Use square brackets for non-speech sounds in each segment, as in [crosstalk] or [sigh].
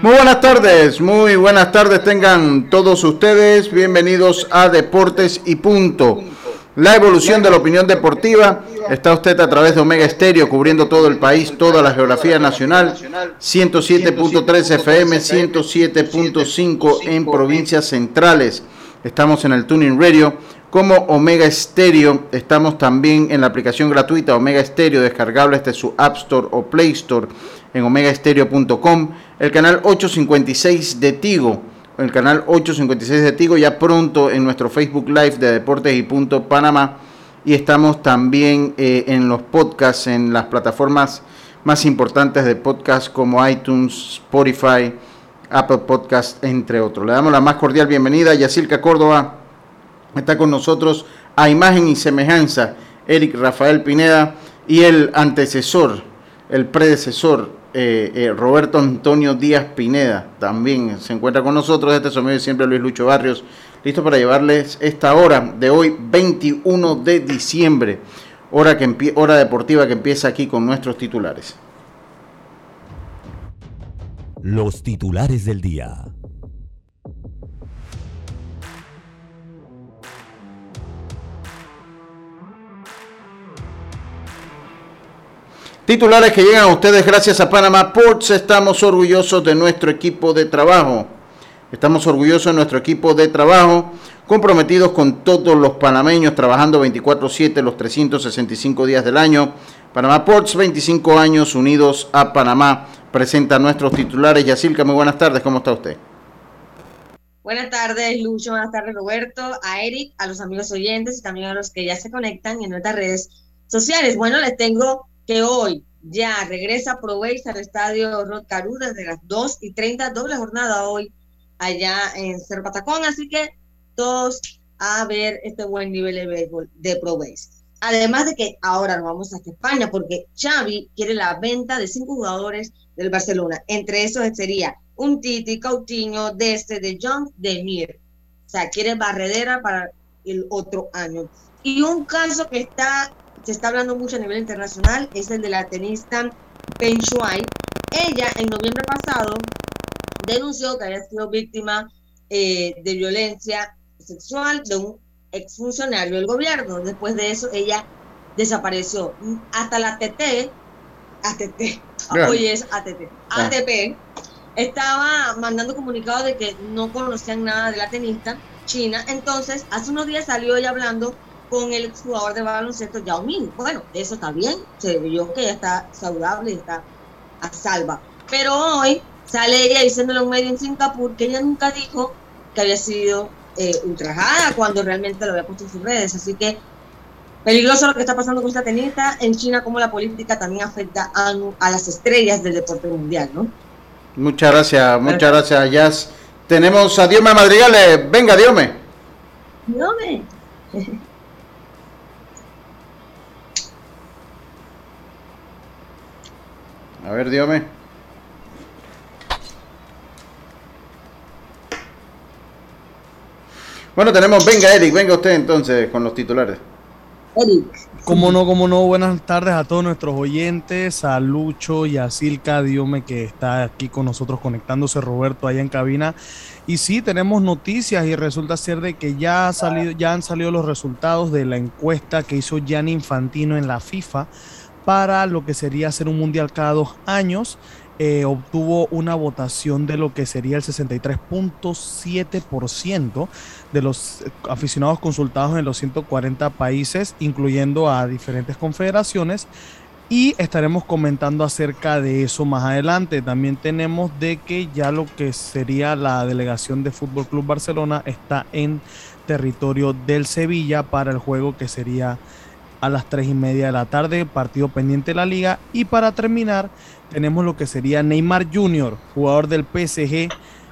Muy buenas tardes, muy buenas tardes tengan todos ustedes. Bienvenidos a Deportes y Punto. La evolución de la opinión deportiva. Está usted a través de Omega Estéreo cubriendo todo el país, toda la geografía nacional. 107.3 FM, 107.5 en provincias centrales. Estamos en el Tuning Radio como Omega Estéreo. Estamos también en la aplicación gratuita Omega Estéreo, descargable desde su App Store o Play Store en omegaestereo.com, el canal 856 de Tigo, el canal 856 de Tigo, ya pronto en nuestro Facebook Live de Deportes y Punto Panamá. Y estamos también eh, en los podcasts, en las plataformas más importantes de podcast como iTunes, Spotify, Apple Podcast, entre otros. Le damos la más cordial bienvenida a Yacilca Córdoba. Está con nosotros a imagen y semejanza Eric Rafael Pineda y el antecesor, el predecesor eh, eh, Roberto Antonio Díaz Pineda también se encuentra con nosotros. Este sonido siempre Luis Lucho Barrios, listo para llevarles esta hora de hoy, 21 de diciembre, hora, que hora deportiva que empieza aquí con nuestros titulares. Los titulares del día. Titulares que llegan a ustedes gracias a Panama Ports. Estamos orgullosos de nuestro equipo de trabajo. Estamos orgullosos de nuestro equipo de trabajo, comprometidos con todos los panameños, trabajando 24/7 los 365 días del año. Panama Ports, 25 años unidos a Panamá, presenta nuestros titulares. Yacilca, muy buenas tardes, ¿cómo está usted? Buenas tardes, Lucho, buenas tardes, Roberto, a Eric, a los amigos oyentes y también a los que ya se conectan en nuestras redes sociales. Bueno, les tengo que hoy ya regresa ProBase al estadio Rod Caru desde las 2 y 30, doble jornada hoy allá en Cerro Patacón, así que todos a ver este buen nivel de béisbol de ProBase. Además de que ahora nos vamos hasta España porque Xavi quiere la venta de cinco jugadores del Barcelona. Entre esos sería un Titi, Coutinho, Deste, De Jong, De Mir. O sea, quiere barredera para el otro año. Y un caso que está se está hablando mucho a nivel internacional es el de la tenista Peng Shuai. Ella en noviembre pasado denunció que había sido víctima eh, de violencia sexual de un exfuncionario del gobierno. Después de eso, ella desapareció. Hasta la ATT, ATT, hoy es ATT, ATP, estaba mandando comunicados de que no conocían nada de la tenista china. Entonces, hace unos días salió ella hablando con el jugador de baloncesto Yao Ming. Bueno, eso está bien, se vio que ella está saludable, está a salva. Pero hoy sale ella diciéndole a un medio en Singapur que ella nunca dijo que había sido eh, ultrajada cuando realmente lo había puesto en sus redes. Así que peligroso lo que está pasando con esta tenista en China, como la política también afecta a, a las estrellas del deporte mundial, ¿no? Muchas gracias, muchas gracias, Jazz. Tenemos a Diome Madrigales. Venga, Diome. Diome. [laughs] A ver, dígame. Bueno, tenemos, venga Eric, venga usted entonces con los titulares. Eric. Como no, como no, buenas tardes a todos nuestros oyentes, a Lucho y a Silka Diome que está aquí con nosotros conectándose, Roberto allá en cabina. Y sí, tenemos noticias y resulta ser de que ya, ha salido, ya han salido los resultados de la encuesta que hizo Gianni Infantino en la FIFA para lo que sería hacer un mundial cada dos años. eh, obtuvo una votación de lo que sería el 63.7% de los aficionados consultados en los 140 países, incluyendo a diferentes confederaciones. Y estaremos comentando acerca de eso más adelante. También tenemos de que ya lo que sería la delegación de Fútbol Club Barcelona está en territorio del Sevilla para el juego que sería a las 3 y media de la tarde, partido pendiente de la liga. Y para terminar, tenemos lo que sería Neymar Jr., jugador del PSG.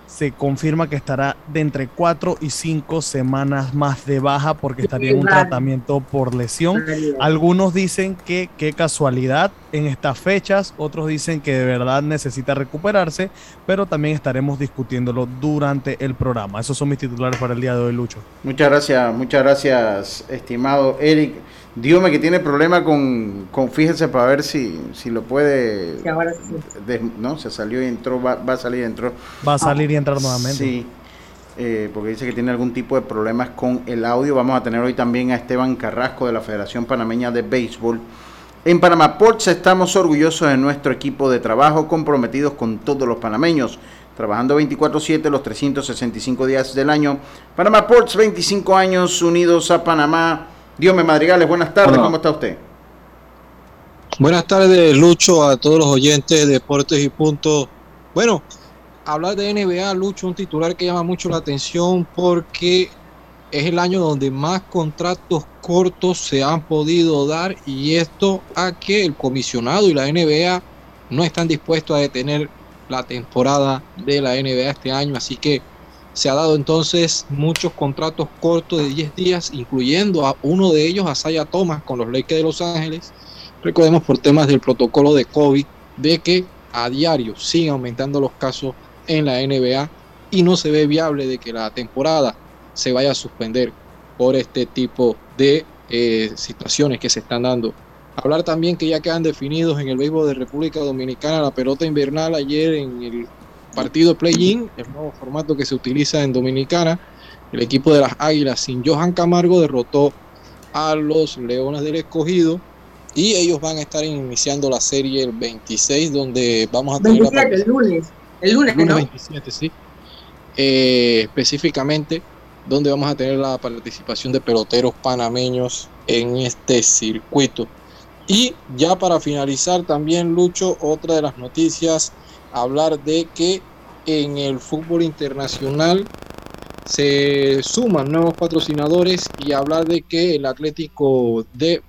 Se confirma que estará de entre 4 y 5 semanas más de baja porque estaría en un tratamiento por lesión. Algunos dicen que qué casualidad en estas fechas, otros dicen que de verdad necesita recuperarse, pero también estaremos discutiéndolo durante el programa. Esos son mis titulares para el día de hoy, Lucho. Muchas gracias, muchas gracias, estimado Eric. Dígame que tiene problema con, con fíjese para ver si, si lo puede. no, se salió y entró, va, a salir y entró. Va a salir y entrar nuevamente. Sí, eh, porque dice que tiene algún tipo de problemas con el audio. Vamos a tener hoy también a Esteban Carrasco de la Federación Panameña de Béisbol. En Panamá Ports estamos orgullosos de nuestro equipo de trabajo, comprometidos con todos los panameños, trabajando 24/7 los 365 días del año. Panamá Ports, 25 años unidos a Panamá. Diome Madrigales, buenas tardes, ¿cómo está usted? Buenas tardes, Lucho, a todos los oyentes de Deportes y Puntos. Bueno, hablar de NBA, Lucho, un titular que llama mucho la atención porque es el año donde más contratos cortos se han podido dar y esto a que el comisionado y la NBA no están dispuestos a detener la temporada de la NBA este año, así que se ha dado entonces muchos contratos cortos de 10 días, incluyendo a uno de ellos, a Saya Thomas, con los Lakers de Los Ángeles. Recordemos por temas del protocolo de COVID, de que a diario siguen aumentando los casos en la NBA y no se ve viable de que la temporada se vaya a suspender por este tipo de eh, situaciones que se están dando. Hablar también que ya quedan definidos en el béisbol de República Dominicana la pelota invernal ayer en el partido play-in, el nuevo formato que se utiliza en Dominicana. El equipo de las Águilas sin Johan Camargo derrotó a los Leones del Escogido y ellos van a estar iniciando la serie el 26 donde vamos a tener 27, el lunes. El lunes, 27, sí. Eh, específicamente donde vamos a tener la participación de peloteros panameños en este circuito. Y ya para finalizar también, Lucho, otra de las noticias hablar de que en el fútbol internacional se suman nuevos patrocinadores y hablar de que el Atlético de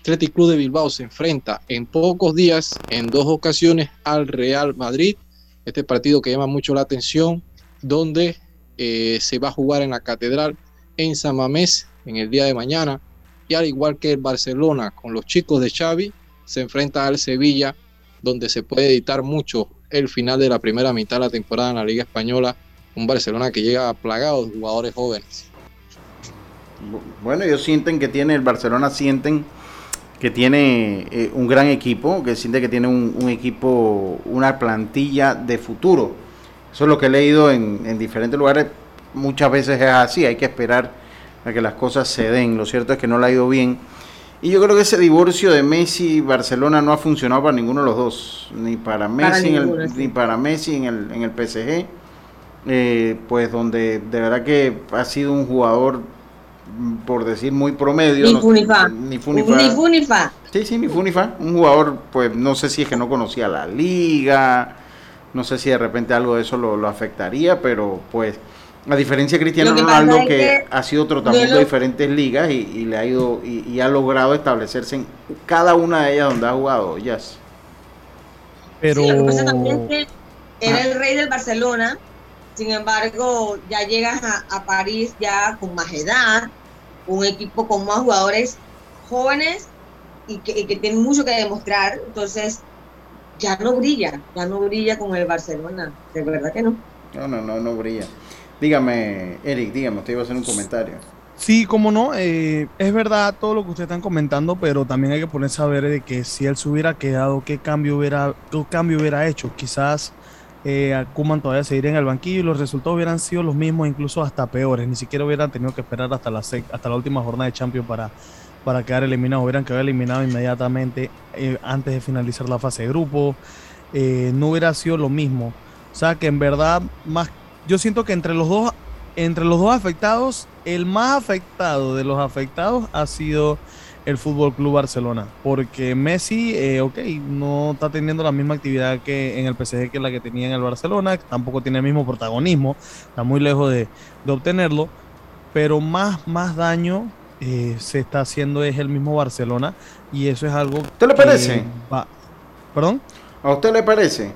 Atlético Club de Bilbao se enfrenta en pocos días, en dos ocasiones, al Real Madrid. Este partido que llama mucho la atención, donde eh, se va a jugar en la Catedral en San Mamés en el día de mañana. Y al igual que el Barcelona con los chicos de Xavi, se enfrenta al Sevilla, donde se puede editar mucho el final de la primera mitad de la temporada en la Liga Española. Un Barcelona que llega plagado de jugadores jóvenes. Bueno, ellos sienten que tiene, el Barcelona sienten que tiene eh, un gran equipo, que siente que tiene un, equipo, una plantilla de futuro. Eso es lo que he leído en, en diferentes lugares. Muchas veces es así, hay que esperar a que las cosas se den. Lo cierto es que no le ha ido bien y yo creo que ese divorcio de Messi y Barcelona no ha funcionado para ninguno de los dos, ni para Messi, en el, ni para Messi en el, en el PSG, eh, pues donde de verdad que ha sido un jugador, por decir muy promedio. Ni Funifa. Ni Funifa. Sí, sí, ni Funifa. Un jugador, pues no sé si es que no conocía la liga, no sé si de repente algo de eso lo, lo afectaría, pero pues a diferencia de Cristiano Ronaldo, que, ha sido trotando diferentes ligas y, le ha ido y, ha logrado establecerse en cada una de ellas donde ha jugado. Yes. Pero lo que pasa también es que era el rey del Barcelona, sin embargo, ya llegas a, París ya con más edad, un equipo con más jugadores jóvenes y que, y que tienen mucho que demostrar, entonces ya no brilla, ya no brilla con el Barcelona, de verdad que no. No, no, no, no brilla. Dígame, Eric, dígame, usted iba a hacer un comentario. Sí, como no, eh, es verdad todo lo que ustedes están comentando, pero también hay que ponerse a ver de que si él se hubiera quedado, qué cambio hubiera, qué cambio hubiera hecho. Quizás eh, Kuman todavía seguiría en el banquillo y los resultados hubieran sido los mismos, incluso hasta peores. Ni siquiera hubieran tenido que esperar hasta la, hasta la última jornada de Champions para, para quedar eliminados. Hubieran quedado eliminados inmediatamente eh, antes de finalizar la fase de grupo. eh, no hubiera sido lo mismo. O sea que en verdad, más, yo siento que entre los dos, entre los dos afectados, el más afectado de los afectados ha sido el Fútbol Club Barcelona, porque Messi, eh, ok, no está teniendo la misma actividad que en el PSG que la que tenía en el Barcelona, tampoco tiene el mismo protagonismo, está muy lejos de, obtenerlo, pero más, más daño eh, se está haciendo es el mismo Barcelona y eso es algo. ¿Usted le parece? ¿Perdón? ¿A usted le parece?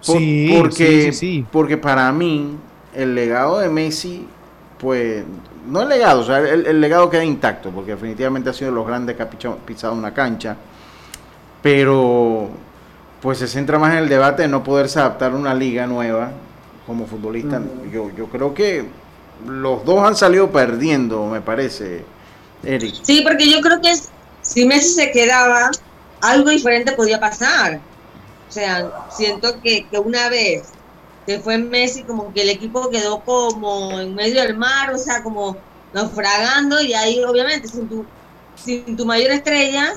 sí, porque, sí, sí, porque para mí el legado de Messi, pues no el legado, o sea, el, legado queda intacto, porque definitivamente ha sido de los grandes que ha pisado una cancha, pero pues se centra más en el debate de no poderse adaptar a una liga nueva como futbolista. Yo, yo creo que los dos han salido perdiendo, me parece, Eric. Sí, porque yo creo que si Messi se quedaba, algo diferente podía pasar. O sea, siento que, que una vez que fue Messi, como que el equipo quedó como en medio del mar, o sea, como naufragando, y ahí obviamente sin tu, sin tu mayor estrella,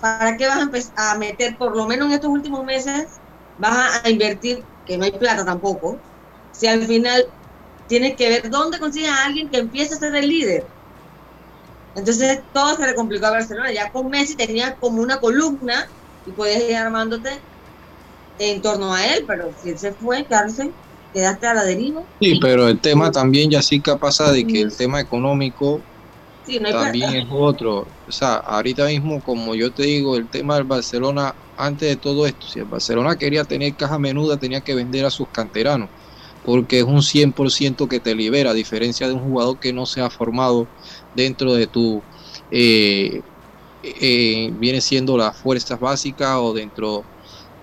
¿para qué vas a, a meter, por lo menos en estos últimos meses, vas a, invertir, que no hay plata tampoco, si al final tienes que ver dónde consigues a alguien que empiece a ser el líder? Entonces todo se le complicó a Barcelona. Ya con Messi tenía como una columna y puedes ir armándote en torno a él, pero si él se fue, quedarse, quedaste a la deriva. Sí, pero el tema también, ya sí que pasa de que el tema económico también es otro. O sea, ahorita mismo, como yo te digo, el tema del Barcelona, antes de todo esto, si el Barcelona quería tener caja menuda, tenía que vender a sus canteranos, porque es un 100% que te libera, a diferencia de un jugador que no se ha formado dentro de tu... Eh, eh, viene siendo las fuerzas básicas o dentro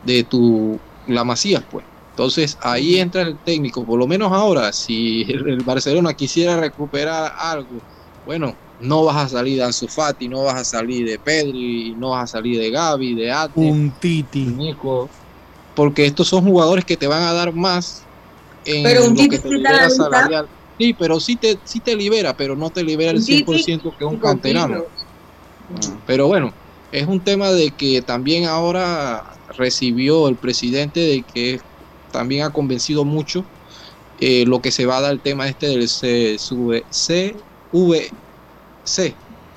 de tu la Masías, pues. Entonces ahí entra el técnico, por lo menos ahora, si el, Barcelona quisiera recuperar algo, bueno, no vas a salir de Ansu Fati, no vas a salir de Pedri, no vas a salir de Gaby, de Ate, un Titi, Nico, porque estos son jugadores que te van a dar más en pero un lo que te libera salarial. Sí, pero sí te, sí te libera, pero no te libera el 100% que es un canterano. Pero bueno, es un tema de que también ahora recibió el presidente de que también ha convencido mucho eh, lo que se va a dar el tema este del CVC,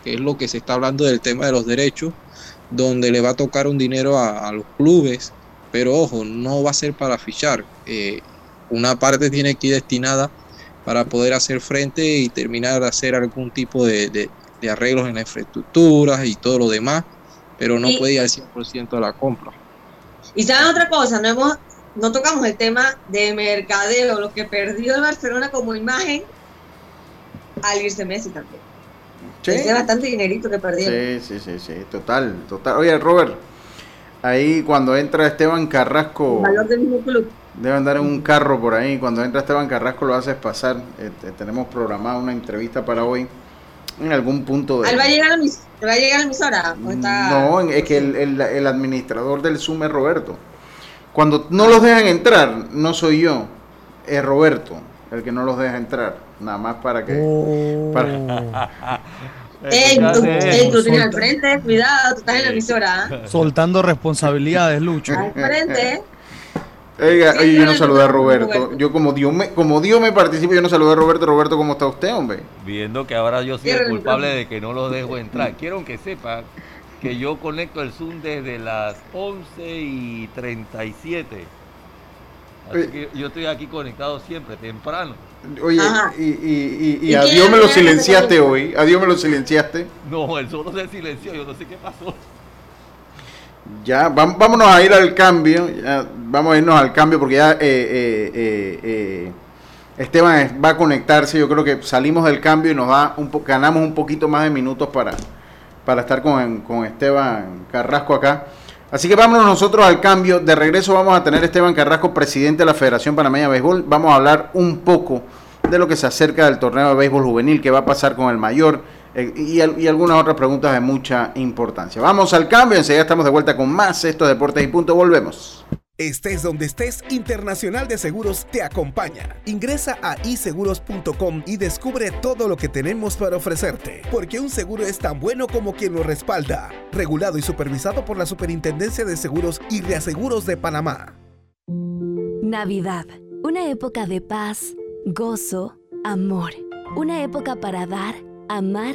que es lo que se está hablando del tema de los derechos, donde le va a tocar un dinero a, los clubes, pero ojo, no va a ser para fichar. Eh, una parte tiene que ir destinada para poder hacer frente y terminar de hacer algún tipo de, arreglos en la infraestructura y todo lo demás, pero no puede ir al 100% de la compra. Y saben otra cosa, no hemos, no tocamos el tema de mercadeo, lo que perdió el Barcelona como imagen al irse Messi también. Sí. Es bastante dinerito que perdió. Sí, sí, sí, sí, total, total. Oye, Robert, ahí cuando entra Esteban Carrasco. valor del mismo club. Debe andar en un carro por ahí. Cuando entra Esteban Carrasco lo haces pasar. Este, tenemos programada una entrevista para hoy en algún punto de... ¿Él va a llegar a, va a, llegar a la emisora? No, es que el, el, administrador del Zoom es Roberto. Cuando no los dejan entrar, no soy yo, es Roberto el que no los deja entrar. Nada más para que... Oh. Para... [laughs] Ey, tú, tú tienes al frente, cuidado, tú estás en la emisora. ¿eh? Soltando responsabilidades, Lucho. Al frente. [laughs] Oiga, yo no saludé a Roberto. Yo como Dios me, como Dios me participa, yo no saludé a Roberto. Roberto, ¿cómo está usted, hombre? Viendo que ahora yo soy el culpable de que no lo dejo entrar. Quiero que sepan que yo conecto el Zoom desde las 11 y 37. Así que yo estoy aquí conectado siempre, temprano. Oye, y, y, y, a Dios me lo silenciaste hoy. A Dios me lo silenciaste. No, él solo se silenció. Yo no sé qué pasó. Ya, vámonos a ir al cambio. vamos a irnos al cambio porque ya eh, eh, eh, Esteban va a conectarse. Yo creo que salimos del cambio y nos da un ganamos un poquito más de minutos para, para estar con, con Esteban Carrasco acá. Así que vámonos nosotros al cambio. De regreso vamos a tener Esteban Carrasco, presidente de la Federación Panameña de Béisbol. Vamos a hablar un poco de lo que se acerca del torneo de béisbol juvenil, que va a pasar con el mayor eh, y, algunas otras preguntas de mucha importancia. Vamos al cambio, enseguida estamos de vuelta con más estos deportes y punto, volvemos. Estés donde estés, Internacional de Seguros te acompaña. Ingresa a iseguros.com y descubre todo lo que tenemos para ofrecerte, porque un seguro es tan bueno como quien lo respalda. Regulado y supervisado por la Superintendencia de Seguros y Reaseguros de Panamá. Navidad, una época de paz, gozo, amor, una época para dar, amar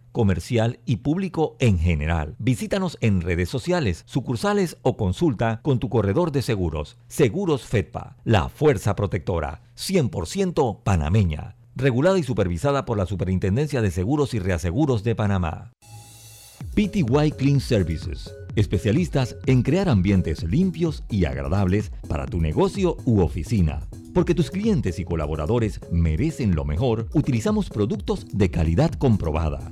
comercial y público en general. Visítanos en redes sociales, sucursales o consulta con tu corredor de seguros. Seguros Fedpa, la fuerza protectora, 100% panameña. Regulada y supervisada por la Superintendencia de Seguros y Reaseguros de Panamá. PTY Clean Services. Especialistas en crear ambientes limpios y agradables para tu negocio u oficina. Porque tus clientes y colaboradores merecen lo mejor, utilizamos productos de calidad comprobada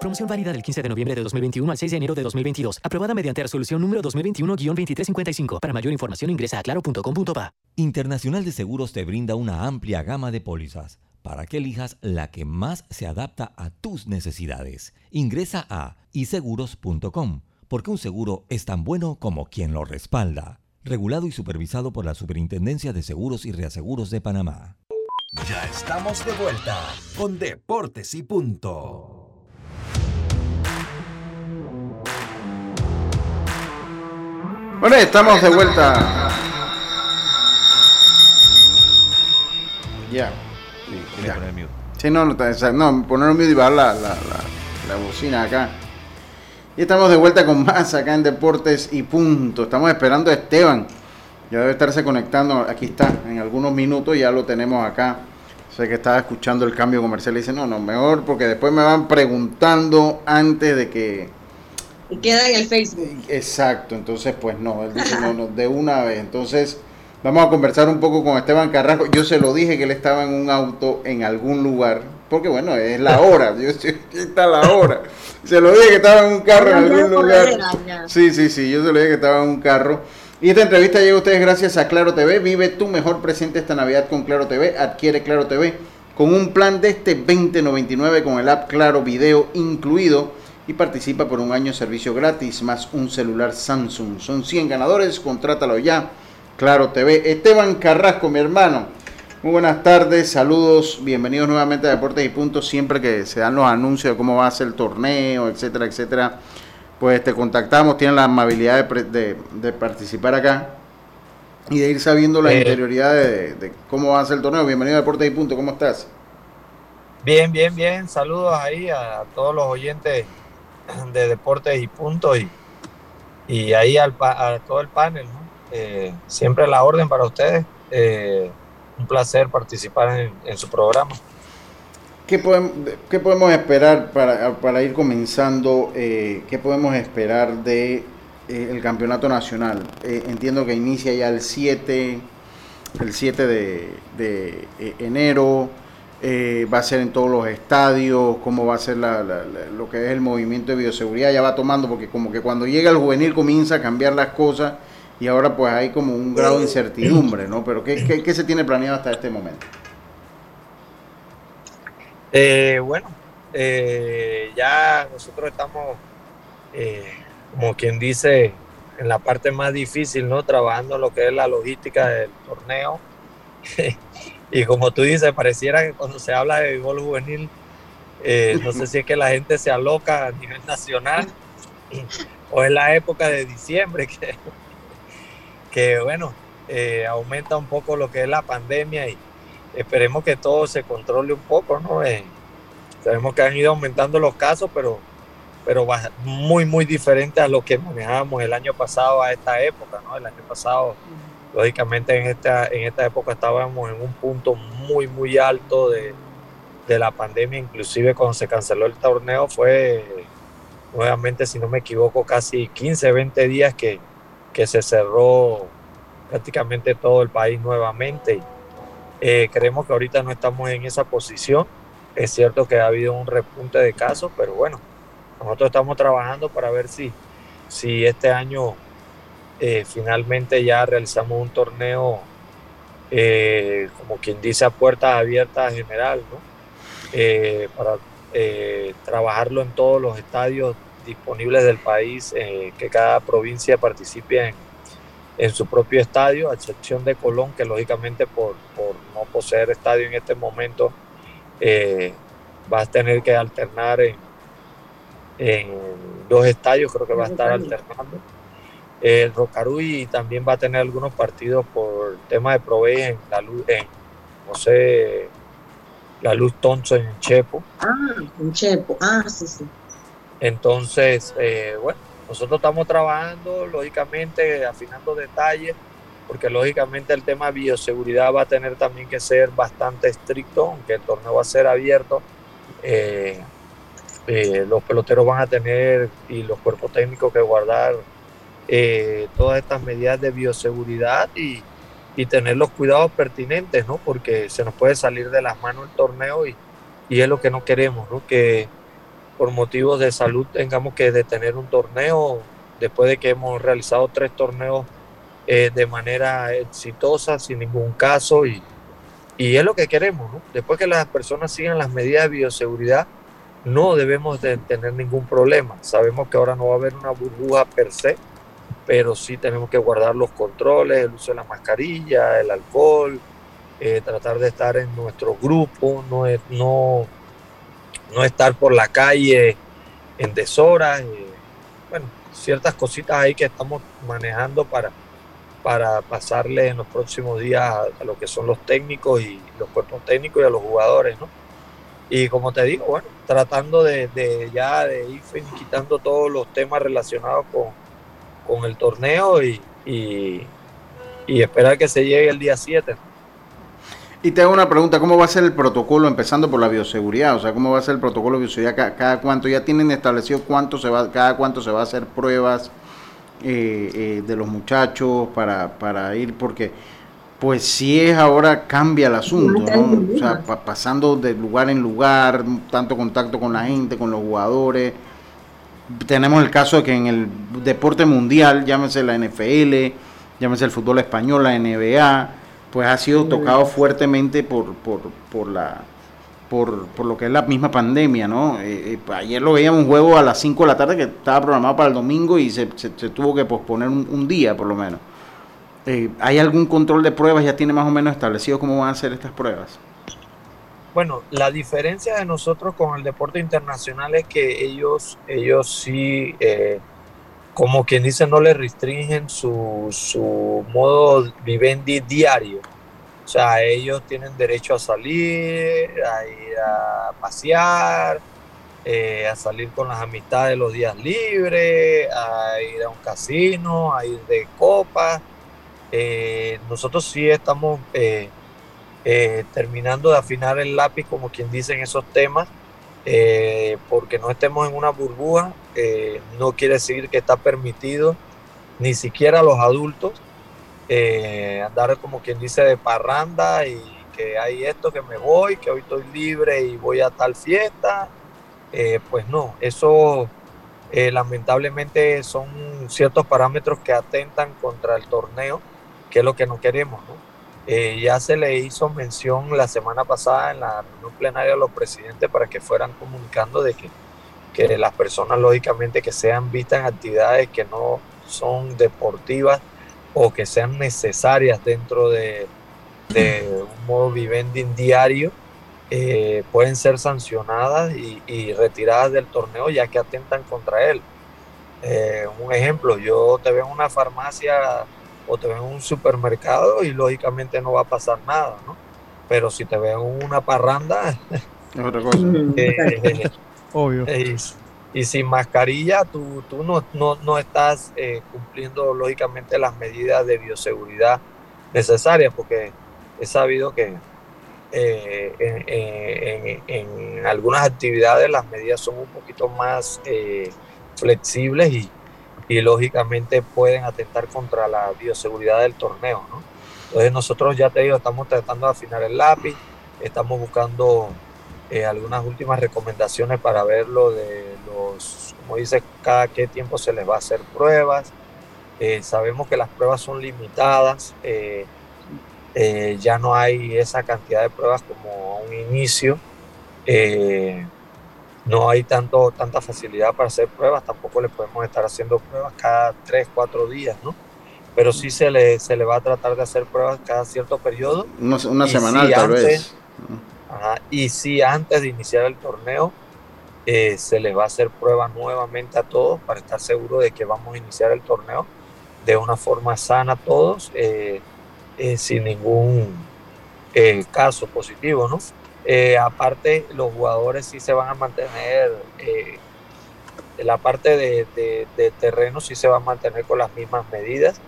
Promoción válida del 15 de noviembre de 2021 al 6 de enero de 2022. Aprobada mediante resolución número 2021-2355. Para mayor información ingresa a claro.com.pa. Internacional de Seguros te brinda una amplia gama de pólizas para que elijas la que más se adapta a tus necesidades. Ingresa a iseguros.com, porque un seguro es tan bueno como quien lo respalda. Regulado y supervisado por la Superintendencia de Seguros y Reaseguros de Panamá. Ya estamos de vuelta con Deportes y Punto. Bueno, estamos de vuelta. Ya. Sí, ya. poner mute. Sí, no, no, no poner mute y bajar la, la, la, bocina acá. Y estamos de vuelta con más acá en Deportes y Punto. Estamos esperando a Esteban Ya debe estarse conectando, aquí está, en algunos minutos ya lo tenemos acá. Sé que estaba escuchando el cambio comercial y dice, no, no, mejor porque después me van preguntando antes de que... Y queda en el Facebook. Exacto, entonces pues no, él dice, no, no, de una vez. Entonces vamos a conversar un poco con Esteban Carrasco. Yo se lo dije que él estaba en un auto en algún lugar, porque bueno, es la hora, [laughs] yo, aquí está la hora. Se lo dije que estaba en un carro en algún lugar. Sí, sí, sí, yo se lo dije que estaba en un carro. Y esta entrevista llega a ustedes gracias a Claro TV. Vive tu mejor presente esta Navidad con Claro TV. Adquiere Claro TV con un plan de este 2099 con el app Claro Video incluido y participa por un año de servicio gratis más un celular Samsung. Son 100 ganadores, contrátalo ya. Claro TV. Esteban Carrasco, mi hermano. Muy buenas tardes, saludos, bienvenidos nuevamente a Deportes y Puntos. Siempre que se dan los anuncios de cómo va a ser el torneo, etcétera, etcétera pues te contactamos, tienen la amabilidad de, de, participar acá y de ir sabiendo la eh, interioridad de, cómo va a ser el torneo. Bienvenido a Deportes y Punto, ¿cómo estás? Bien, bien, bien. Saludos ahí a todos los oyentes [clears throat] de Deportes y Punto y, y ahí al, a todo el panel. Eh, siempre la orden para ustedes. Eh, un placer participar en, su programa. ¿Qué podemos, qué podemos esperar para, ir comenzando? Eh, ¿Qué podemos esperar de el campeonato nacional? Entiendo que inicia ya el 7, el 7 de, enero. Va a ser en todos los estadios, cómo va a ser lo que es el movimiento de bioseguridad, ya va tomando, porque como que cuando llega el juvenil comienza a cambiar las cosas y ahora pues hay como un grado de incertidumbre, ¿no? Pero ¿qué, qué se tiene planeado hasta este momento? Eh, bueno, eh, ya nosotros estamos, eh, como quien dice, en la parte más difícil, ¿no? Trabajando lo que es la logística del torneo. [laughs] y como tú dices, pareciera que cuando se habla de béisbol juvenil, no sé si es que la gente se aloca a nivel nacional o es la época de diciembre que, que bueno, aumenta un poco lo que es la pandemia y, esperemos que todo se controle un poco, ¿no? Eh, sabemos que han ido aumentando los casos, pero, pero muy, muy diferente a lo que manejábamos el año pasado a esta época, ¿no? El año pasado, lógicamente, en esta, en esta época estábamos en un punto muy, muy alto de, de la pandemia, inclusive cuando se canceló el torneo fue nuevamente, si no me equivoco, casi 15, 20 días que, que se cerró prácticamente todo el país nuevamente. Eh, creemos que ahorita no estamos en esa posición. Es cierto que ha habido un repunte de casos, pero bueno, nosotros estamos trabajando para ver si, si este año eh, finalmente ya realizamos un torneo, eh, como quien dice, a puertas abiertas general, ¿no? para trabajarlo en todos los estadios disponibles del país, que cada provincia participe en, en su propio estadio, a excepción de Colón, que lógicamente por, por no poseer estadio en este momento eh, va a tener que alternar en, dos estadios, creo que va a estar alternando. El Rocaruy también va a tener algunos partidos por tema de provee en la luz, en, no sé, la luz Tonso en Chepo. Ah, en Chepo, ah, sí, sí. Entonces, eh, bueno, nosotros estamos trabajando, lógicamente, afinando detalles, porque lógicamente el tema de bioseguridad va a tener también que ser bastante estricto, aunque el torneo va a ser abierto. Eh, eh, los peloteros van a tener y los cuerpos técnicos que guardar eh, todas estas medidas de bioseguridad y, y, tener los cuidados pertinentes, ¿no? Porque se nos puede salir de las manos el torneo y, y es lo que no queremos, ¿no? Que por motivos de salud tengamos que detener un torneo después de que hemos realizado tres torneos eh, de manera exitosa, sin ningún caso, y, y es lo que queremos. ¿no? Después que las personas sigan las medidas de bioseguridad, no debemos de tener ningún problema. Sabemos que ahora no va a haber una burbuja per se, pero sí tenemos que guardar los controles, el uso de la mascarilla, el alcohol, eh, tratar de estar en nuestro grupo, no, no no estar por la calle en deshoras, eh, bueno, ciertas cositas ahí que estamos manejando para, para pasarle en los próximos días a, lo que son los técnicos y los cuerpos técnicos y a los jugadores, ¿no? Y como te digo, bueno, tratando de, ya de ir quitando todos los temas relacionados con, con el torneo y, y, y esperar que se llegue el día 7. Y te hago una pregunta, ¿cómo va a ser el protocolo empezando por la bioseguridad? O sea, ¿cómo va a ser el protocolo de bioseguridad? ¿Cada, cuánto? ¿Ya tienen establecido cuánto se va, cada cuánto se va a hacer pruebas eh, eh, de los muchachos para, para ir? Porque pues si es ahora cambia el asunto, ¿no? O sea, pasando de lugar en lugar, tanto contacto con la gente, con los jugadores. Tenemos el caso de que en el deporte mundial, llámese la NFL, llámese el fútbol español, la NBA, pues ha sido tocado fuertemente por, por, por la por, por, lo que es la misma pandemia, ¿no? Eh, eh, ayer lo veíamos un juego a las 5 de la tarde que estaba programado para el domingo y se, tuvo que posponer un, día por lo menos. Eh, ¿Hay algún control de pruebas? ¿Ya tiene más o menos establecido cómo van a ser estas pruebas? Bueno, la diferencia de nosotros con el deporte internacional es que ellos, ellos sí como quien dice, no le restringen su, su modo vivendi diario. O sea, ellos tienen derecho a salir, a ir a pasear, eh, a salir con las amistades los días libres, a ir a un casino, a ir de copa. Eh, nosotros sí estamos eh, terminando de afinar el lápiz, como quien dice en esos temas, porque no estemos en una burbuja no quiere decir que está permitido ni siquiera a los adultos eh, andar como quien dice de parranda y que hay esto que me voy, que hoy estoy libre y voy a tal fiesta. Eh, pues no, eso eh, lamentablemente son ciertos parámetros que atentan contra el torneo, que es lo que no queremos. Ya se le hizo mención la semana pasada en la reunión plenaria a los presidentes para que fueran comunicando de que que las personas lógicamente que sean vistas en actividades que no son deportivas o que sean necesarias dentro de, un modo vivendi diario eh, pueden ser sancionadas y, retiradas del torneo ya que atentan contra él. Eh, un ejemplo, yo te veo en una farmacia o te veo en un supermercado y lógicamente no va a pasar nada, ¿no? Pero si te veo en una parranda, [laughs] otra cosa. Eh, Obvio. y sin mascarilla, tú, tú no, no, no estás eh, cumpliendo lógicamente las medidas de bioseguridad necesarias, porque he sabido que eh, en, algunas actividades las medidas son un poquito más eh, flexibles y, y, lógicamente pueden atentar contra la bioseguridad del torneo. ¿no? Entonces nosotros ya te digo, estamos tratando de afinar el lápiz, estamos buscando eh, algunas últimas recomendaciones para ver lo de los, como dice, cada qué tiempo se les va a hacer pruebas. Eh, sabemos que las pruebas son limitadas, eh, ya no hay esa cantidad de pruebas como a un inicio, no hay tanto, tanta facilidad para hacer pruebas, tampoco le podemos estar haciendo pruebas cada 3, 4 días, ¿no? Pero sí se le, se le va a tratar de hacer pruebas cada cierto periodo. Una, una semanal tal vez y si antes de iniciar el torneo eh, se les va a hacer prueba nuevamente a todos para estar seguro de que vamos a iniciar el torneo de una forma sana a todos, eh, eh, sin ningún caso positivo, ¿no? Aparte, los jugadores sí se van a mantener, la parte de, de, terreno sí se va a mantener con las mismas medidas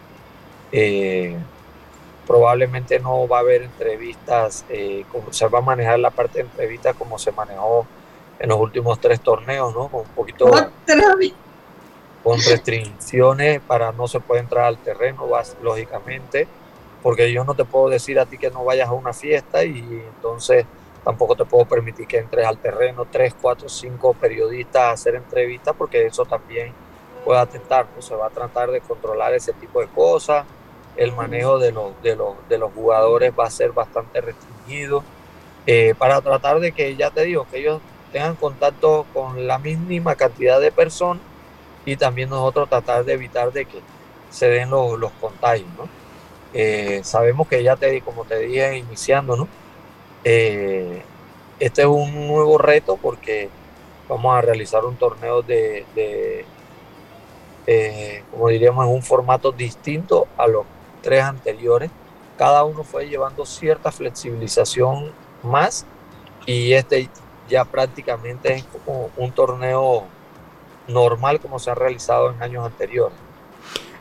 probablemente no va a haber entrevistas, eh, como, se va a manejar la parte de entrevistas como se manejó en los últimos tres torneos, ¿no? Con un poquito con restricciones para no se puede entrar al terreno, lógicamente, porque yo no te puedo decir a ti que no vayas a una fiesta y entonces tampoco te puedo permitir que entres al terreno tres, cuatro, cinco periodistas a hacer entrevistas porque eso también puede atentar, ¿no? se va a tratar de controlar ese tipo de cosas el manejo de los, de los, de los jugadores va a ser bastante restringido eh, para tratar de que, ya te digo, que ellos tengan contacto con la mínima cantidad de personas y también nosotros tratar de evitar de que se den los, los contagios, ¿no? Eh, sabemos que ya te como te dije iniciando, ¿no? Eh, este es un nuevo reto porque vamos a realizar un torneo de, de como diríamos, en un formato distinto a lo tres anteriores, cada uno fue llevando cierta flexibilización más y este ya prácticamente es como un torneo normal como se ha realizado en años anteriores.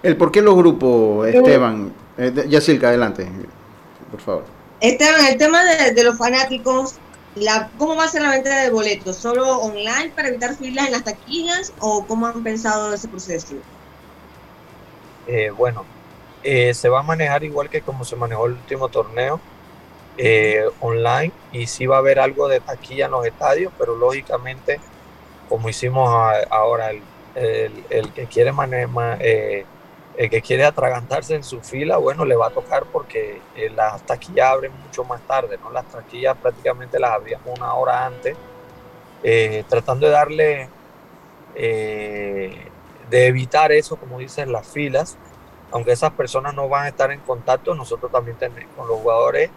¿El por qué los grupos, Esteban? Eh, Yacilca, adelante, por favor. Esteban, el tema de, los fanáticos, la, ¿cómo va a ser la venta de boletos? ¿Solo online para evitar filas en las taquillas o cómo han pensado ese proceso? Eh, bueno, eh, se va a manejar igual que como se manejó el último torneo, eh, online, y sí va a haber algo de taquilla en los estadios, pero lógicamente, como hicimos ahora, el, el, que quiere manejar, el que quiere atragantarse en su fila, bueno, le va a tocar porque las taquillas abren mucho más tarde, ¿no? Las taquillas prácticamente las abríamos una hora antes, tratando de darle, de evitar eso, como dicen, las filas, aunque esas personas no van a estar en contacto, nosotros también tenemos con los jugadores,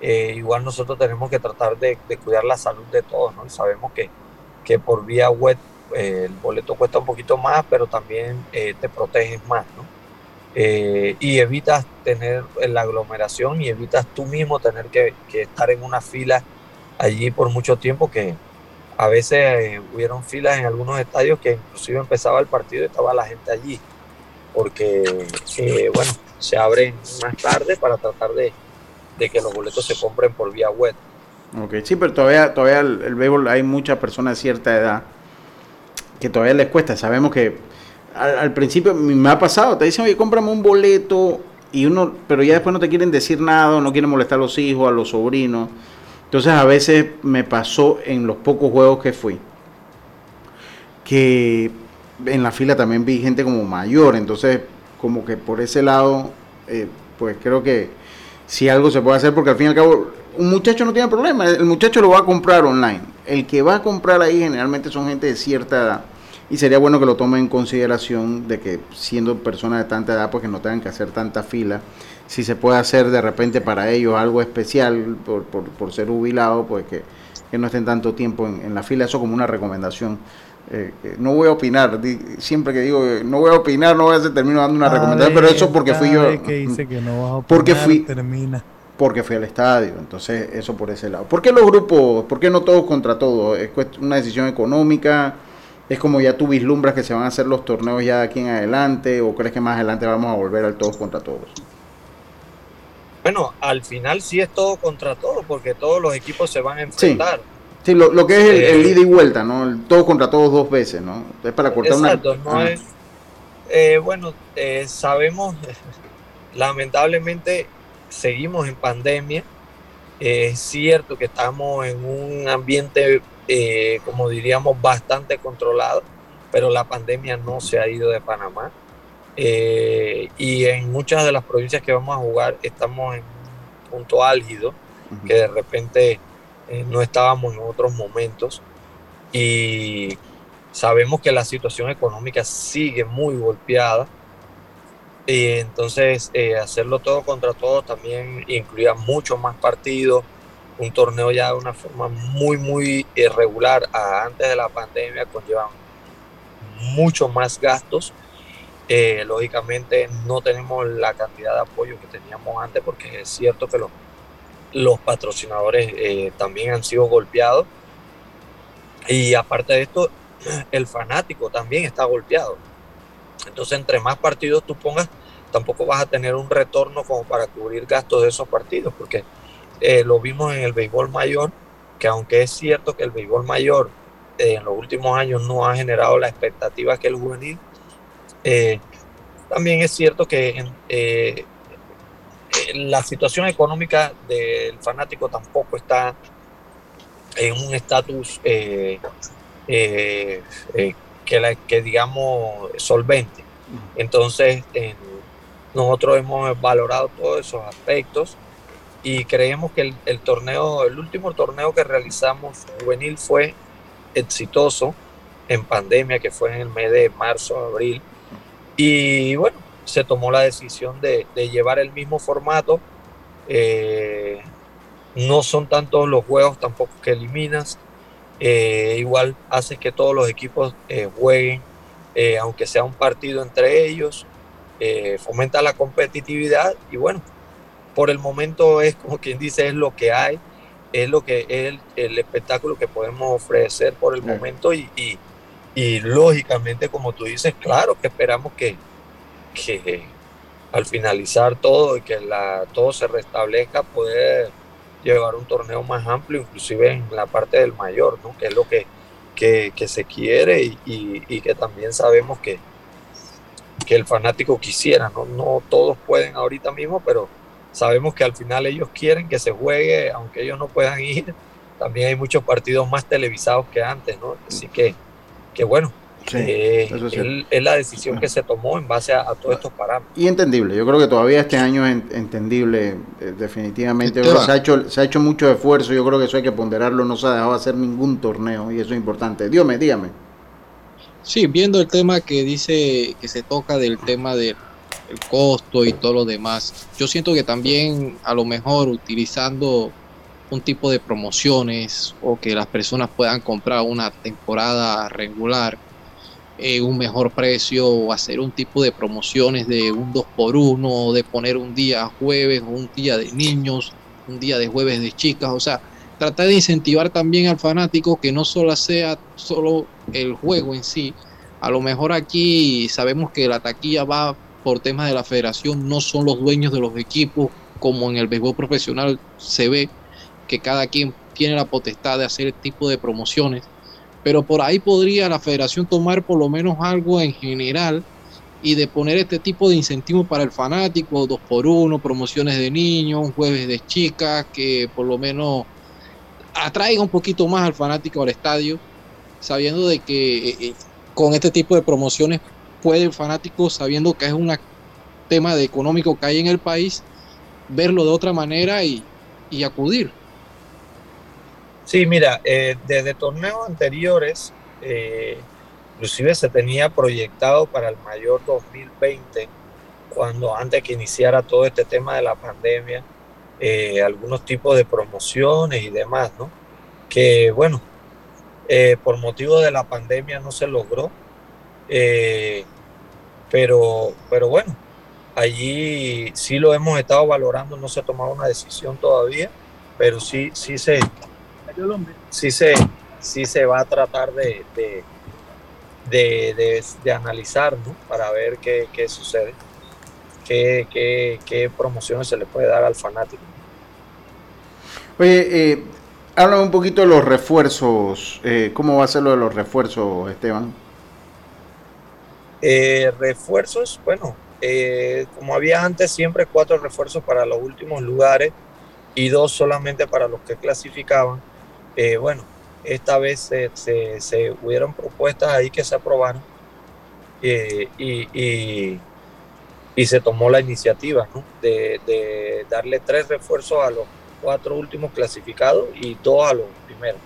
eh, igual nosotros tenemos que tratar de, cuidar la salud de todos, ¿no? Y sabemos que, que por vía web eh, el boleto cuesta un poquito más, pero también eh, te proteges más, ¿no? Y evitas tener la aglomeración y evitas tú mismo tener que, estar en una fila allí por mucho tiempo que a veces hubieron filas en algunos estadios que inclusive empezaba el partido y estaba la gente allí porque, eh, bueno, se abren más tarde para tratar de, que los boletos se compren por vía web. Ok, sí, pero todavía, todavía el, el béisbol hay muchas personas de cierta edad que todavía les cuesta. Sabemos que al, principio me ha pasado, te dicen, oye, cómprame un boleto y uno, pero ya después no te quieren decir nada, no quieren molestar a los hijos, a los sobrinos. Entonces a veces me pasó en los pocos juegos que fui que en la fila también vi gente como mayor, entonces como que por ese lado, eh, pues creo que si algo se puede hacer, porque al fin y al cabo un muchacho no tiene problema, el muchacho lo va a comprar online, el que va a comprar ahí generalmente son gente de cierta edad. Y sería bueno que lo tomen en consideración de que siendo personas de tanta edad, pues que no tengan que hacer tanta fila. Si se puede hacer de repente para ellos algo especial por, por, ser jubilado, pues que, no estén tanto tiempo en, en la fila. Eso como una recomendación eh, no voy a opinar, siempre que digo no voy a opinar, no voy a hacer, termino dando una recomendación, pero eso porque fui yo. [laughs] porque fui, termina. Porque fui al estadio, entonces eso por ese lado. ¿Por qué los grupos, por qué no todos contra todos? ¿Es una decisión económica? ¿Es como ya tú vislumbras que se van a hacer los torneos ya de aquí en adelante? ¿O crees que más adelante vamos a volver al todos contra todos? Bueno, al final sí es todo contra todos, porque todos los equipos se van a enfrentar. Sí, lo, que es el, ida y vuelta, ¿no? El todo contra todos dos veces, ¿no? Es para cortar exacto, no es, eh, bueno, eh, sabemos, [laughs] lamentablemente seguimos en pandemia. es cierto que estamos en un ambiente, eh, como diríamos, bastante controlado, pero la pandemia no se ha ido de Panamá. y en muchas de las provincias que vamos a jugar estamos en un punto álgido, que de repente eh, no estábamos en otros momentos y sabemos que la situación económica sigue muy golpeada. Y entonces eh, hacerlo todo contra todo también incluía muchos más partidos, un torneo ya de una forma muy, muy irregular antes de la pandemia conlleva mucho más gastos. Eh, lógicamente no tenemos la cantidad de apoyo que teníamos antes porque es cierto que los los patrocinadores eh, también han sido golpeados. Y aparte de esto, [clears throat] el fanático también está golpeado. Entonces, entre más partidos tú pongas, tampoco vas a tener un retorno como para cubrir gastos de esos partidos, porque eh, lo vimos en el béisbol mayor, que aunque es cierto que el béisbol mayor eh, en los últimos años no ha generado la expectativa que el juvenil, también es cierto que la situación económica del fanático tampoco está en un estatus eh, eh, eh, que digamos solvente. Entonces, nosotros hemos valorado todos esos aspectos y creemos que el, torneo, el último torneo que realizamos juvenil fue exitoso en pandemia, que fue en el mes de marzo, abril. Y bueno, se tomó la decisión de, llevar el mismo formato. Eh, no son tantos los juegos tampoco que eliminas. Eh, igual hace que todos los equipos eh, jueguen, aunque sea un partido entre ellos. fomenta la competitividad y bueno, por el momento es como quien dice, es lo que hay, es lo que es el, espectáculo que podemos ofrecer por el momento y, y lógicamente, como tú dices, claro que esperamos que, que, al finalizar todo y que la, todo se restablezca, poder llevar un torneo más amplio, inclusive en la parte del mayor, ¿no? que es lo que, que, se quiere y, y, que también sabemos que, que el fanático quisiera. ¿no? no todos pueden ahorita mismo, pero sabemos que al final ellos quieren que se juegue, aunque ellos no puedan ir. También hay muchos partidos más televisados que antes, ¿no? Así que, que bueno, eh, es, la decisión que se tomó en base a, todos estos parámetros. Y entendible, yo creo que todavía este año es entendible, eh, definitivamente. Se ha, hecho, se ha hecho mucho esfuerzo, yo creo que eso hay que ponderarlo, no se ha dejado hacer ningún torneo y eso es importante. Dígame, dígame. Sí, viendo el tema que dice, que se toca del tema del costo y todo lo demás, yo siento que también a lo mejor utilizando un tipo de promociones o que las personas puedan comprar una temporada regular eh, un mejor precio o hacer un tipo de promociones de un 2 por 1 o de poner un día jueves o un día de niños, un día de jueves de chicas, o sea, tratar de incentivar también al fanático que no solo sea solo el juego en sí. A lo mejor aquí sabemos que la taquilla va por temas de la federación, no son los dueños de los equipos, como en el béisbol profesional se ve que cada quien tiene la potestad de hacer este tipo de promociones. Pero por ahí podría la federación tomar por lo menos algo en general y de poner este tipo de incentivos para el fanático, dos por uno, promociones de niños, un jueves de chicas, que por lo menos atraiga un poquito más al fanático al estadio, sabiendo de que eh, eh, con este tipo de promociones puede el fanático, sabiendo que es un tema de económico que hay en el país, verlo de otra manera y acudir. Sí, mira, eh, desde torneos anteriores, eh, inclusive se tenía proyectado para el mayor 2020, cuando antes que iniciara todo este tema de la pandemia, eh, algunos tipos de promociones y demás, ¿no? Que bueno, por motivo de la pandemia no se logró, pero, pero bueno, allí sí lo hemos estado valorando, no se ha tomado una decisión todavía, pero sí, sí se, sí se, sí se va a tratar de, de, de, analizar para ver qué, qué sucede, qué, qué, qué, promociones se le puede dar al fanático. Oye, eh, un poquito de los refuerzos. Eh, ¿Cómo va a ser lo de los refuerzos, Esteban? Eh, refuerzos, bueno, eh, como había antes, siempre cuatro refuerzos para los últimos lugares y dos solamente para los que clasificaban. Eh, bueno, esta vez se, se, hubieron propuestas ahí que se aprobaron eh, y, y, se tomó la iniciativa de, darle tres refuerzos a los cuatro últimos clasificados y dos a los primeros.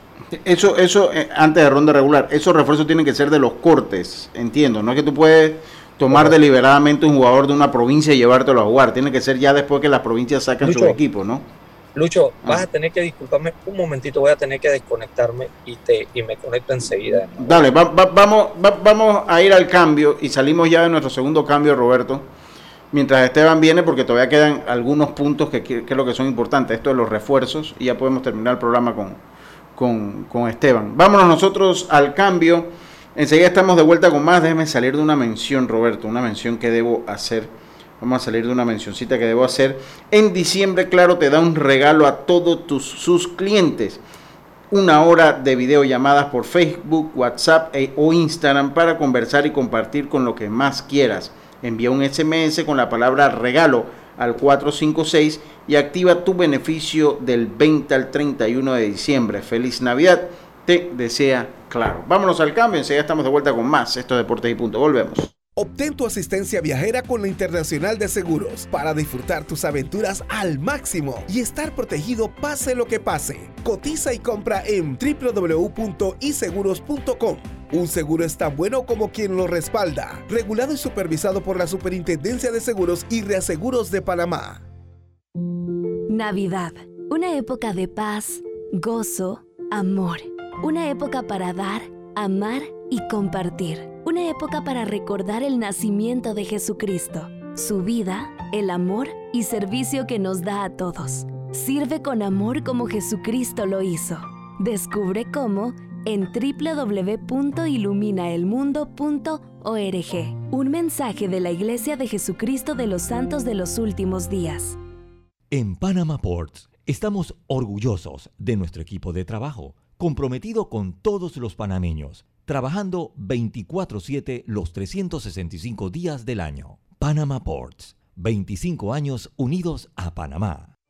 Eso, eso eh, antes de ronda regular, esos refuerzos tienen que ser de los cortes, entiendo, no es que tú puedes tomar deliberadamente un jugador de una provincia y llevártelo a jugar, tiene que ser ya después que las provincias sacan su equipo, ¿no? Lucho, vas ah. a tener que disculparme un momentito, voy a tener que desconectarme y te y me conecto enseguida. Dale, vamos, vamos a ir al cambio y salimos ya de nuestro segundo cambio, Roberto. Mientras Esteban viene, porque todavía quedan algunos puntos que, que, es lo que son importantes, esto de los refuerzos, y ya podemos terminar el programa con, con, Esteban. Vámonos nosotros al cambio. Enseguida estamos de vuelta con más. Déjeme salir de una mención, Roberto, una mención que debo hacer Vamos a salir de una mencioncita que debo hacer. En diciembre, claro, te da un regalo a todos tus, sus clientes. Una hora de videollamadas por Facebook, WhatsApp e, o Instagram para conversar y compartir con lo que más quieras. Envía un SMS con la palabra regalo al 456 y activa tu beneficio del 20 al 31 de diciembre. Feliz Navidad. Te desea claro. Vámonos al cambio. Enseguida estamos de vuelta con más. Esto es Deportes y Punto. Volvemos. Obtén tu asistencia viajera con la Internacional de Seguros para disfrutar tus aventuras al máximo y estar protegido pase lo que pase. Cotiza y compra en www.iseguros.com. Un seguro es tan bueno como quien lo respalda. Regulado y supervisado por la Superintendencia de Seguros y Reaseguros de Panamá. Navidad, una época de paz, gozo, amor. Una época para dar, amar y compartir una época para recordar el nacimiento de Jesucristo, su vida, el amor y servicio que nos da a todos. Sirve con amor como Jesucristo lo hizo. Descubre cómo en www.iluminaelmundo.org. Un mensaje de la Iglesia de Jesucristo de los Santos de los Últimos Días. En Panama Ports estamos orgullosos de nuestro equipo de trabajo, comprometido con todos los panameños, trabajando 24/7 los 365 días del año. Panama Ports, 25 años unidos a Panamá.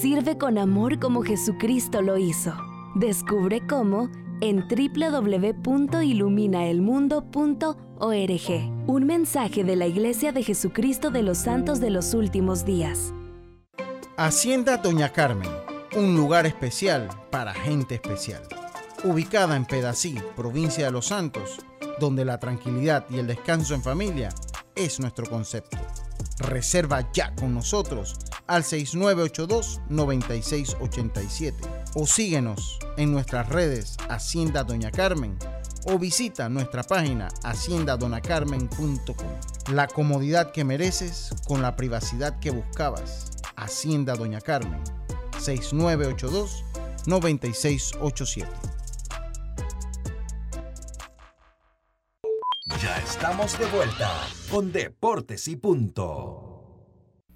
Sirve con amor como Jesucristo lo hizo. Descubre cómo en www.iluminaelmundo.org. Un mensaje de la Iglesia de Jesucristo de los Santos de los Últimos Días. Hacienda Doña Carmen, un lugar especial para gente especial. Ubicada en Pedací, provincia de Los Santos, donde la tranquilidad y el descanso en familia es nuestro concepto. Reserva ya con nosotros al 6982-9687 o síguenos en nuestras redes Hacienda Doña Carmen o visita nuestra página haciendadonacarmen.com. La comodidad que mereces con la privacidad que buscabas. Hacienda Doña Carmen 6982-9687. Ya estamos de vuelta con Deportes y Punto.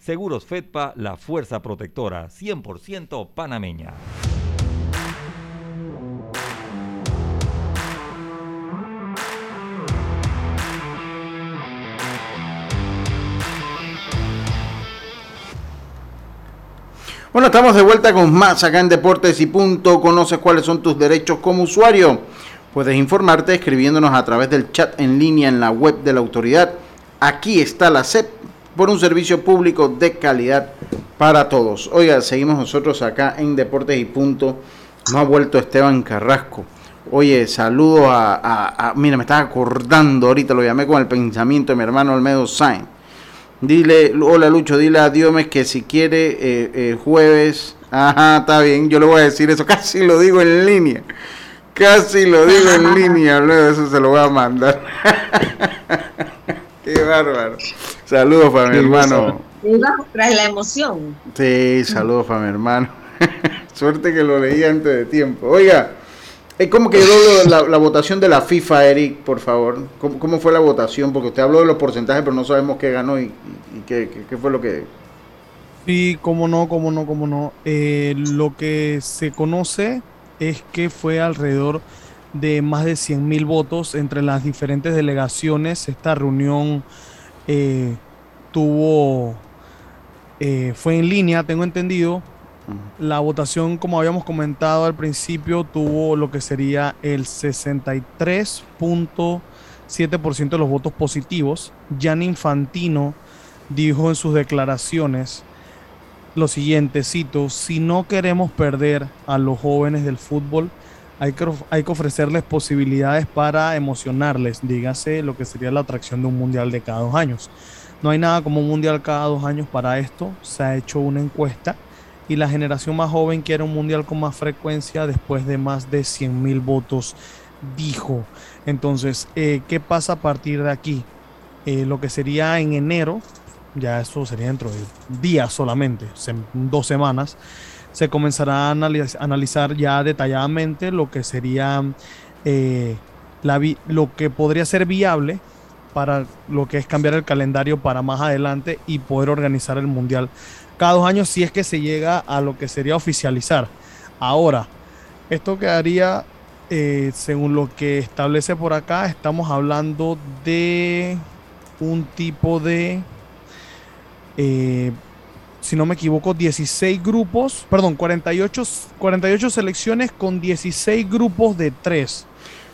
Seguros Fedpa, la fuerza protectora 100% panameña. Bueno, estamos de vuelta con más acá en Deportes y Punto. Conoces cuáles son tus derechos como usuario. Puedes informarte escribiéndonos a través del chat en línea en la web de la autoridad. Aquí está la CEP por un servicio público de calidad para todos. Oiga, seguimos nosotros acá en Deportes y Punto. No ha vuelto Esteban Carrasco. Oye, saludo a, Mira, me estaba acordando ahorita, lo llamé con el pensamiento de mi hermano Olmedo Sainz. Dile, hola Lucho, dile a Diomes que si quiere eh, jueves. Ajá, está bien, yo le voy a decir eso. Casi lo digo en línea. Casi lo digo en [laughs] línea, luego eso se lo voy a mandar. [laughs] Qué bárbaro. Saludos para mi hermano. Tras la emoción. Sí, saludos para mi hermano. [laughs] Suerte que lo leí antes de tiempo. Oiga, eh, ¿cómo quedó la, la, votación de la FIFA, Eric, por favor? ¿Cómo, fue la votación? Porque usted habló de los porcentajes, pero no sabemos qué ganó y, qué, fue lo que... Sí, cómo no, cómo no, cómo no. Eh, lo que se conoce es que fue alrededor de más de 100 mil votos entre las diferentes delegaciones. Esta reunión eh, tuvo, eh, fue en línea, tengo entendido. La votación, como habíamos comentado al principio, tuvo lo que sería el 63.7% de los votos positivos. Jan Infantino dijo en sus declaraciones lo siguiente, cito, si no queremos perder a los jóvenes del fútbol, hay que, ofrecerles posibilidades para emocionarles, dígase lo que sería la atracción de un mundial de cada dos años. No hay nada como un mundial cada dos años para esto, se ha hecho una encuesta y la generación más joven quiere un mundial con más frecuencia después de más de 100 mil votos, dijo. Entonces, eh, ¿qué pasa a partir de aquí? Eh, lo que sería en enero, ya eso sería dentro de días solamente, dos semanas, se comenzará a analizar ya detalladamente lo que sería eh, la lo que podría ser viable para lo que es cambiar el calendario para más adelante y poder organizar el mundial cada dos años si es que se llega a lo que sería oficializar. Ahora, esto quedaría, eh, según lo que establece por acá, estamos hablando de un tipo de eh, si no me equivoco, 16 grupos, perdón, 48, 48 selecciones con 16 grupos de 3.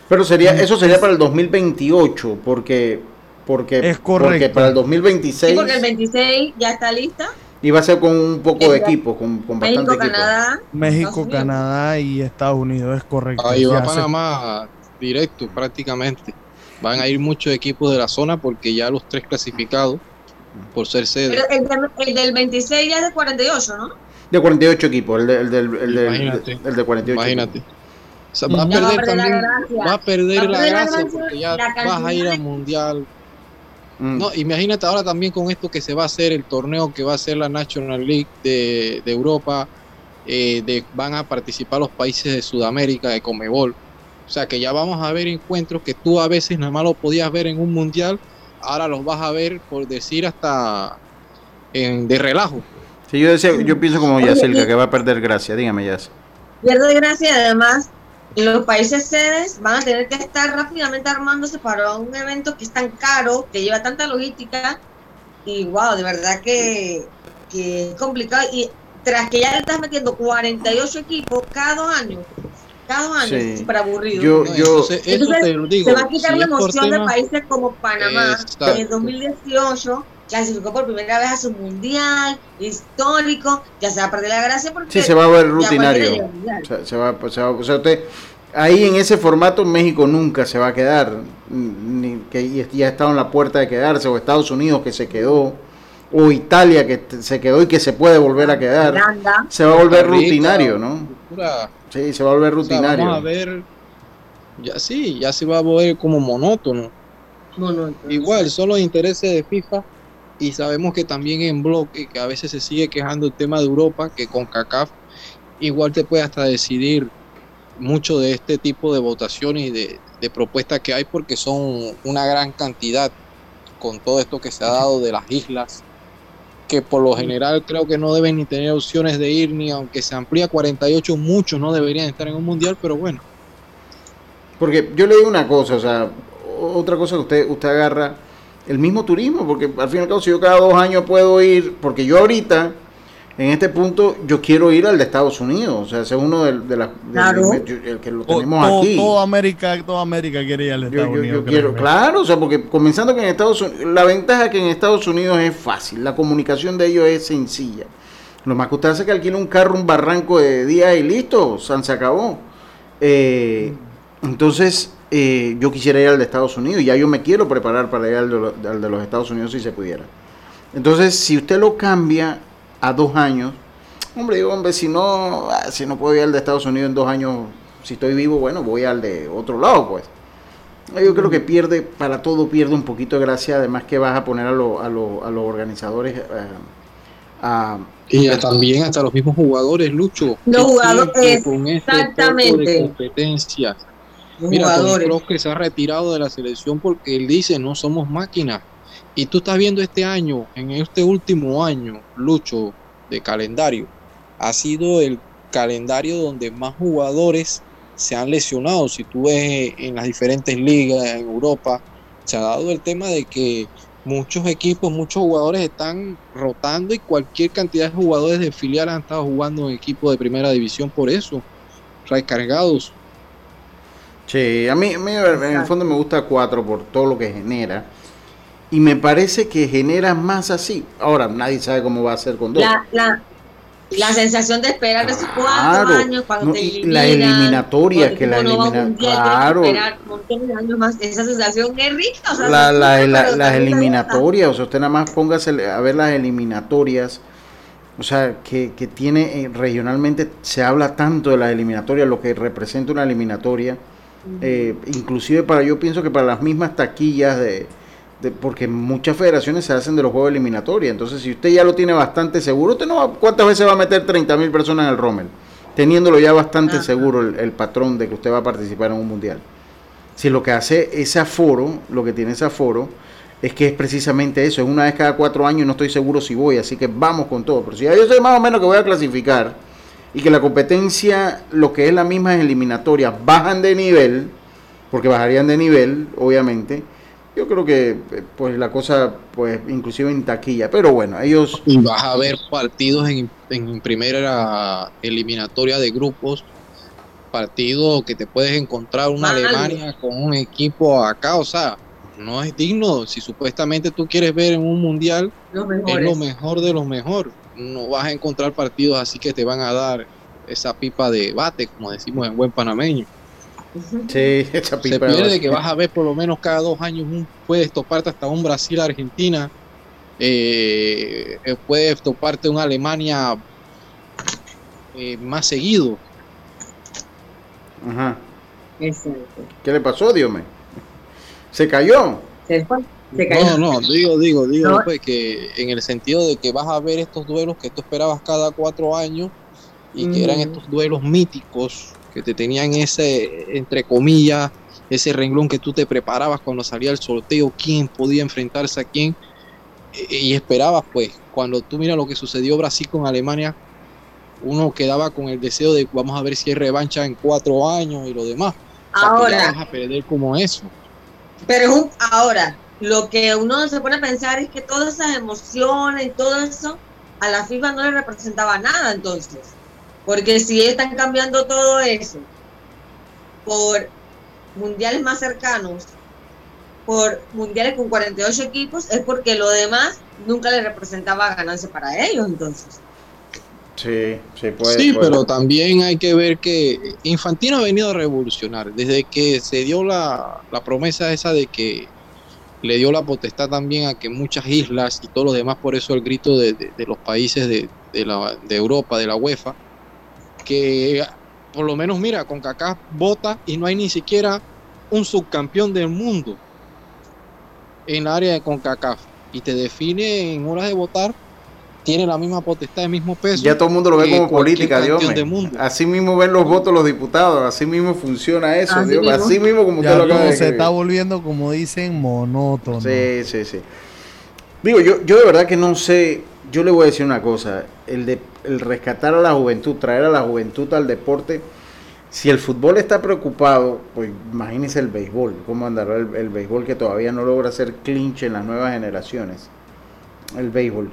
Pero sería, eso sería para el 2028, porque, porque, es correcto. porque para el 2026... Sí, porque el 26 ya está lista. Y va a ser con un poco de equipo, con, con México, bastante Canadá. México, Canadá y Estados Unidos, es correcto. Ahí va Panamá directo prácticamente. Van a ir muchos equipos de la zona porque ya los tres clasificados por ser sede. el, del 26 ya es de 48, ¿no? De 48 equipos, el, de, el, del, el, el de 48. Imagínate. va, a perder también, va a perder la gracia porque ya vas a ir al mundial. Mm. No, imagínate ahora también con esto que se va a hacer el torneo que va a ser la National League de, de Europa, eh, de, van a participar los países de Sudamérica, de Comebol. O sea que ya vamos a ver encuentros que tú a veces nada más lo podías ver en un mundial ahora los vas a ver, por decir, hasta en, de relajo. Sí, yo, decía, yo pienso como Yacilca, que va a perder gracia. Dígame, Yas. Pierde gracia, además, los países sedes van a tener que estar rápidamente armándose para un evento que es tan caro, que lleva tanta logística, y wow, de verdad que, que es complicado. Y tras que ya le estás metiendo 48 equipos cada dos años, cada año es súper aburrido. Yo, yo, entonces, se va a quitar la emoción de países como Panamá, que en 2018 clasificó por primera vez a su mundial histórico, ya se va a perder la gracia porque sí, se va a ver rutinario. se va, se va, o sea, usted, ahí en ese formato México nunca se va a quedar, ni que ya ha estado en la puerta de quedarse, o Estados Unidos que se quedó, o Italia que se quedó y que se puede volver a quedar, se va a volver rutinario, ¿no? Sí, se va a volver rutinario. vamos a ver, ya sí, ya se va a volver como monótono. Igual, son los intereses de FIFA y sabemos que también en bloque, que a veces se sigue quejando el tema de Europa, que con CACAF igual te puede hasta decidir mucho de este tipo de votaciones y de, de propuestas que hay porque son una gran cantidad con todo esto que se ha dado de las islas que por lo general creo que no deben ni tener opciones de ir, ni aunque se amplía 48, muchos no deberían estar en un mundial, pero bueno. Porque yo le digo una cosa, o sea, otra cosa que usted, usted agarra, el mismo turismo, porque al fin y al cabo, si yo cada dos años puedo ir, porque yo ahorita, en este punto yo quiero ir al de Estados Unidos, o sea, es uno de, de las el que lo tenemos aquí. Toda América, toda América quiere ir al de Estados Unidos. quiero, claro, o sea, porque comenzando que en Estados Unidos, la ventaja que en Estados Unidos es fácil, la comunicación de ellos es sencilla. Lo más que usted hace que alquile un carro, un barranco de día y listo, se acabó. Eh, entonces, eh, yo quisiera ir al de Estados Unidos, y ya yo me quiero preparar para ir al de, al de los Estados Unidos si se pudiera. Entonces, si usted lo cambia a dos años. Hombre, digo, hombre, si no, ah, si no puedo ir al de Estados Unidos en dos años, si estoy vivo, bueno, voy al de otro lado, pues. Yo creo que pierde, para todo pierde un poquito de gracia, además que vas a poner a, lo, a, lo, a los organizadores eh, a, y también hasta los mismos jugadores, Lucho. Los jugadores, con este exactamente. De competencias. Mira, creo que se ha retirado de la selección porque él dice, no somos máquinas y tú estás viendo este año, en este último año, Lucho, de calendario, ha sido el calendario donde más jugadores se han lesionado. Si tú ves en las diferentes ligas en Europa, se ha dado el tema de que muchos equipos, muchos jugadores están rotando y cualquier cantidad de jugadores de filial han estado jugando en equipos de primera división por eso, recargados. Sí, a mí, en el fondo me gusta 4 por todo lo que genera. Y me parece que genera más así. Ahora, nadie sabe cómo va a ser con dos. La, la, la sensación de esperar esos cuatro años cuando no, te y la eliminatoria, que la no va a un elimina, mundial, claro, más. Esa sensación es rica. O sea, la, las eliminatorias, o sea, usted nada más póngase a ver las eliminatorias, o sea, que, que tiene eh, regionalmente, se habla tanto de las eliminatorias, lo que representa una eliminatoria, eh, inclusive para, yo pienso que para las mismas taquillas de, de- porque muchas federaciones se hacen de los juegos eliminatorios, entonces si usted ya lo tiene bastante seguro, usted no va, ¿cuántas veces va a meter 30 mil personas en el Rommel? Teniéndolo ya bastante seguro el, el patrón de que usted va a participar en un mundial. Si lo que hace ese aforo, lo que tiene ese aforo, es que es precisamente eso, es una vez cada cuatro años, no estoy seguro si voy, así que vamos con todo. Pero si ya yo sé más o menos que voy a clasificar y que la competencia, lo que es la misma es eliminatoria, bajan de nivel, porque bajarían de nivel, obviamente, yo creo que eh, pues la cosa, pues inclusive en taquilla, pero bueno, ellos... Y vas a ver partidos en, en primera eliminatoria de grupos, partidos que te puedes encontrar una Mal. Alemania con un equipo acá, o sea, no es digno. Si supuestamente tú quieres ver en un mundial, Los es lo mejor de lo mejor. No vas a encontrar partidos así que te van a dar esa pipa de bate, como decimos en buen panameño. Sí, [laughs] esa Se pierde que vas a ver por lo menos cada dos años un, puedes toparte hasta un Brasil-Argentina, eh, eh, puedes toparte una Alemania eh, más seguido. Ajá. Exacto. ¿Qué le pasó, Dios mío? ¿Se cayó? Se fue, No, no, digo, digo, digo, No. pues que en el sentido de que vas a ver estos duelos que tú esperabas cada cuatro años y que eran estos duelos míticos que te tenían ese, entre comillas, ese renglón que tú te preparabas cuando salía el sorteo, quién podía enfrentarse a quién, e- y esperabas, pues, cuando tú miras lo que sucedió Brasil con Alemania, uno quedaba con el deseo de vamos a ver si hay revancha en cuatro años y lo demás. O sea, Ahora. vas a perder como eso. Pero ahora, lo que uno se pone a pensar es que todas esas emociones y todo eso a la FIFA no le representaba nada entonces. Porque si están cambiando todo eso por mundiales más cercanos, por mundiales con 48 equipos, es porque lo demás nunca le representaba ganancia para ellos entonces. Sí, sí, puede. sí, puede. pero también hay que ver que Infantino ha venido a revolucionar. Desde que se dio la, la promesa esa de que le dio la potestad también a que muchas islas y todos los demás, por eso el grito de, de- de los países de, de la, de Europa, de la UEFA, que por lo menos mira, con Kaká vota y no hay ni siquiera un subcampeón del mundo en el área de CONCACAF y te define en horas de votar, tiene la misma potestad, el mismo peso. Ya todo el mundo lo ve como política, Dios. Así mismo ven los votos los diputados, así mismo funciona eso, Así Dios mismo. Así mismo como Ya usted lo acaba de se está volviendo, como dicen, monótono. Sí, sí, sí. Digo, yo, yo de verdad que no sé, yo le voy a decir una cosa, el, de, el rescatar a la juventud, traer a la juventud al deporte, si el fútbol está preocupado, pues imagínese el béisbol, cómo andará el, el béisbol que todavía no logra hacer clinch en las nuevas generaciones, el béisbol.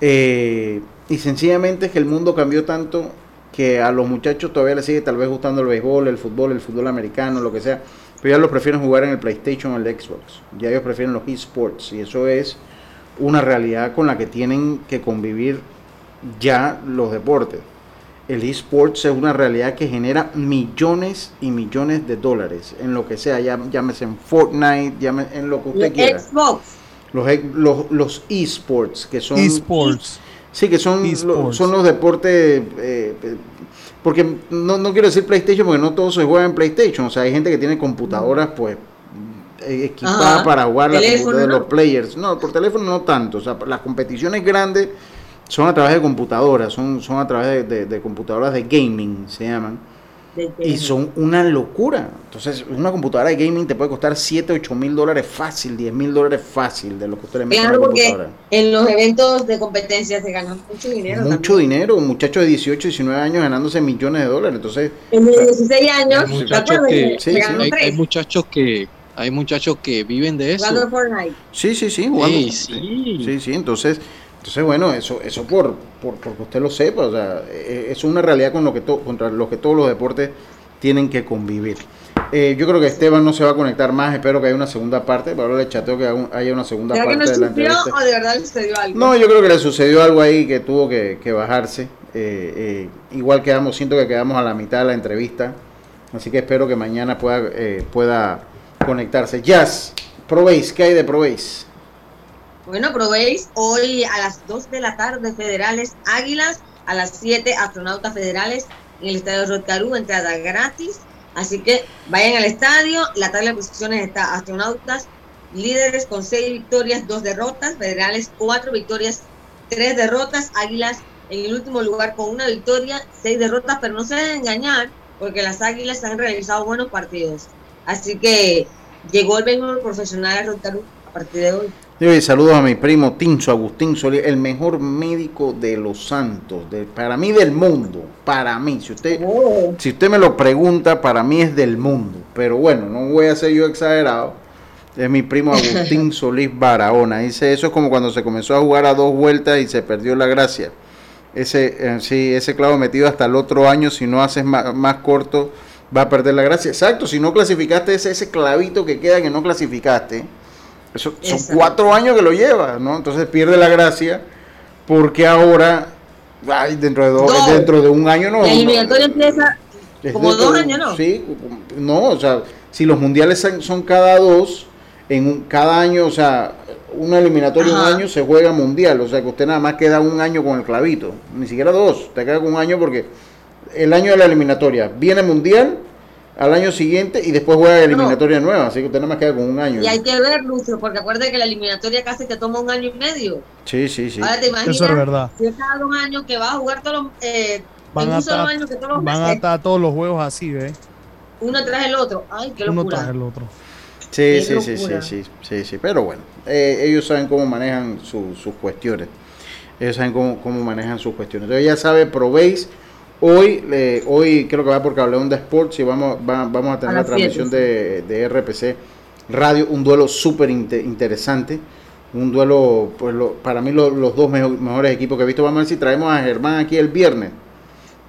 Eh, y sencillamente es que el mundo cambió tanto que a los muchachos todavía les sigue tal vez gustando el béisbol, el fútbol, el fútbol americano, lo que sea, pero ya los prefieren jugar en el PlayStation o el Xbox. Ya ellos prefieren los esports y eso es una realidad con la que tienen que convivir ya los deportes. El esports es una realidad que genera millones y millones de dólares en lo que sea, ya, llámese en Fortnite, llámese en lo que usted quiera. Xbox. Los, e- los, los esports, que son... Esports. Sí, que son, lo- Esports. son los deportes... eh, eh, porque no, no quiero decir PlayStation, porque no todo se juega en PlayStation. O sea, hay gente que tiene computadoras, pues, eh, equipadas Ajá. para jugar la computadora de los players. No, por teléfono no tanto. O sea, las competiciones grandes son a través de computadoras, son, son a través de, de- de computadoras de gaming, se llaman. y son una locura. Entonces, una computadora de gaming te puede costar 7, 8 mil dólares fácil, 10 mil dólares fácil de lo que usted le mete claro, porque en los eventos de competencia se gana mucho dinero. Mucho dinero, un muchacho de 18, 19 años ganándose millones de dólares. Entonces, en 16 años, hay muchachos, que, sí, hay, muchachos que hay muchachos que viven de eso. Sí, sí, sí, sí, sí. sí, sí, entonces entonces, bueno, eso, eso por, por porque usted lo sepa, o sea, e, e, es una realidad con lo que contra lo que todos los deportes tienen que convivir. Eh, yo creo que Esteban no se va a conectar más, espero que haya una segunda parte, para le chateo que haya una segunda parte que no de la entrevista. o de verdad le sucedió algo? No, yo creo que le sucedió algo ahí que tuvo que, bajarse. Eh, eh, igual quedamos, siento que quedamos a la mitad de la entrevista, así que espero que mañana pueda, pueda conectarse. Jazz, Probéis, ¿qué hay de Probéis? Bueno, probéis hoy a las 2 de la tarde Federales Águilas, a las 7 Astronautas Federales en el Estadio Rotcarú, entrada gratis. Así que vayan al estadio. La tabla de posiciones está Astronautas líderes con 6 victorias, 2 derrotas, Federales 4 victorias, 3 derrotas, Águilas en el último lugar con una victoria, 6 derrotas, pero no se deben engañar porque las Águilas han realizado buenos partidos. Así que llegó el béisbol profesional a Rotcarú a partir de hoy saludos a mi primo Tinso Agustín Solís, el mejor médico de los santos, de, para mí del mundo, para mí. Si usted, oh. si usted me lo pregunta, para mí es del mundo. Pero bueno, no voy a ser yo exagerado. Es mi primo [laughs] Agustín Solís Barahona. Dice, eso es como cuando se comenzó a jugar a dos vueltas y se perdió la gracia. Ese, eh, sí, ese clavo metido hasta el otro año, si no haces más, más corto, va a perder la gracia. Exacto, si no clasificaste ese, ese clavito que queda que no clasificaste eso, son cuatro años que lo lleva, ¿no? Entonces pierde la gracia porque ahora, ay, dentro de dos, dentro de un año no. La eliminatoria empieza como dos años, ¿no? Sí, no, o sea, si los mundiales son cada dos, en un, cada año, o sea, una eliminatoria un año se juega mundial, o sea que usted nada más queda un año con el clavito, ni siquiera dos, te queda con un año porque el año de la eliminatoria viene mundial al año siguiente y después juega eliminatoria nueva, así que usted nada más queda con un año. Y hay que ver, Lucio, porque acuérdate que la eliminatoria casi te toma un año y medio. Sí, sí, sí. Ahora te imaginas, Eso es verdad. Si es cada dos años que va a jugar todos los... Eh, van a estar, que todos los Van a estar todos los juegos así, ¿ves? Uno tras el otro. Ay, qué locura. Uno tras el otro. Sí, sí, sí, sí, sí, sí, sí, pero bueno, eh, ellos saben cómo manejan sus cuestiones. Ellos saben cómo, cómo manejan sus cuestiones. Entonces ya sabe, probéis Hoy, hoy creo que va por Cableón de Sports y vamos, vamos a tener la transmisión de, RPC Radio, un duelo súper interesante. Un duelo, pues para mí los dos mejores equipos que he visto. Vamos a ver si traemos a Germán aquí el viernes.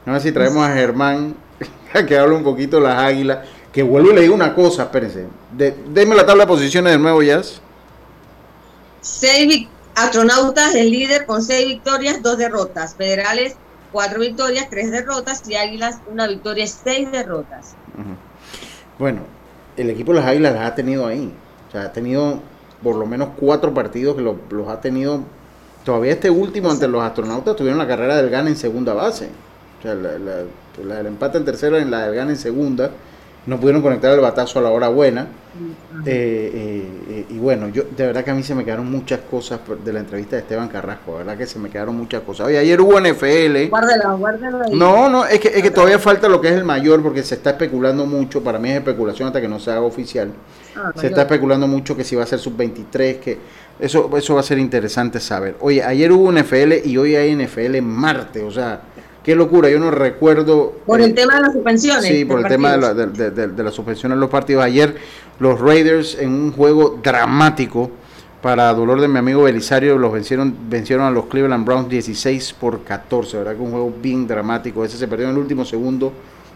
Vamos a ver si traemos a Germán [laughs] que hable un poquito las águilas. Que vuelvo y le digo una cosa, espérense. De, denme la tabla de posiciones de nuevo, Jazz. Seis astronautas, el líder con seis victorias, dos derrotas. Federales cuatro victorias, tres derrotas y Águilas una victoria, seis derrotas. Bueno, el equipo de las Águilas las ha tenido ahí. O sea, ha tenido por lo menos cuatro partidos que los ha tenido. Todavía este último ante los astronautas tuvieron la carrera del GAN en segunda base. O sea, la, el empate en tercero en la del GAN en segunda no pudieron conectar el batazo a la hora buena. Eh, eh, eh, y bueno, yo de verdad que a mí se me quedaron muchas cosas de la entrevista de Esteban Carrasco, de verdad que se me quedaron muchas cosas. Oye, ayer hubo NFL. Ahí. No, no, es que, es que todavía falta lo que es el mayor, porque se está especulando mucho, para mí es especulación hasta que no se haga oficial. Ah, se está especulando mucho que si va a ser sub-23, que eso, eso va a ser interesante saber. Oye, ayer hubo NFL y hoy hay NFL en Marte, o sea Qué locura, yo no recuerdo. Por el eh, tema de las suspensiones. Sí, por el tema de la, de, suspensión en los partidos. Ayer los Raiders en un juego dramático, para dolor de mi amigo Belisario, los vencieron, vencieron a los Cleveland Browns 16 por 14. ¿Verdad que un juego bien dramático? Ese se perdió en el último segundo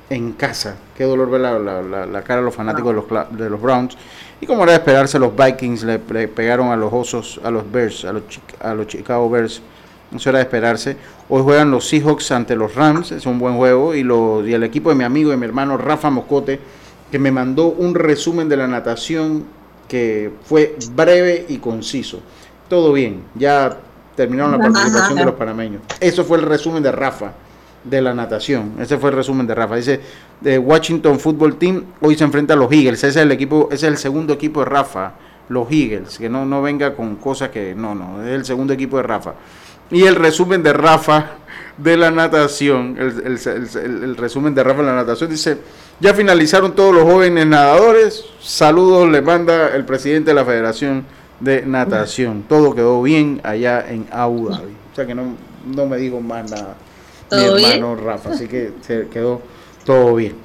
en casa. Qué dolor ver la, cara de los fanáticos de, los, de los Browns. Y como era de esperarse, los Vikings le, pegaron a los Osos, a los Bears, a los, a los Chicago Bears eso era de esperarse. Hoy juegan los Seahawks ante los Rams, es un buen juego. Y, y el equipo de mi amigo y mi hermano Rafa Moscote, que me mandó un resumen de la natación que fue breve y conciso. Todo bien, ya terminaron la participación de los panameños. Eso fue el resumen de Rafa de la natación. Ese fue el resumen de Rafa. Dice, de Washington Football Team hoy se enfrenta a los Eagles. Ese es el equipo, ese es el segundo equipo de Rafa los Eagles, que no, no venga con cosas que no, no, es el segundo equipo de Rafa. Y el resumen de Rafa de la natación, el, resumen de Rafa de la natación dice, ya finalizaron todos los jóvenes nadadores, saludos le manda el presidente de la Federación de Natación, todo quedó bien allá en Abu Dhabi, o sea que no, no me digo más nada mi hermano Rafa, así que se quedó todo bien.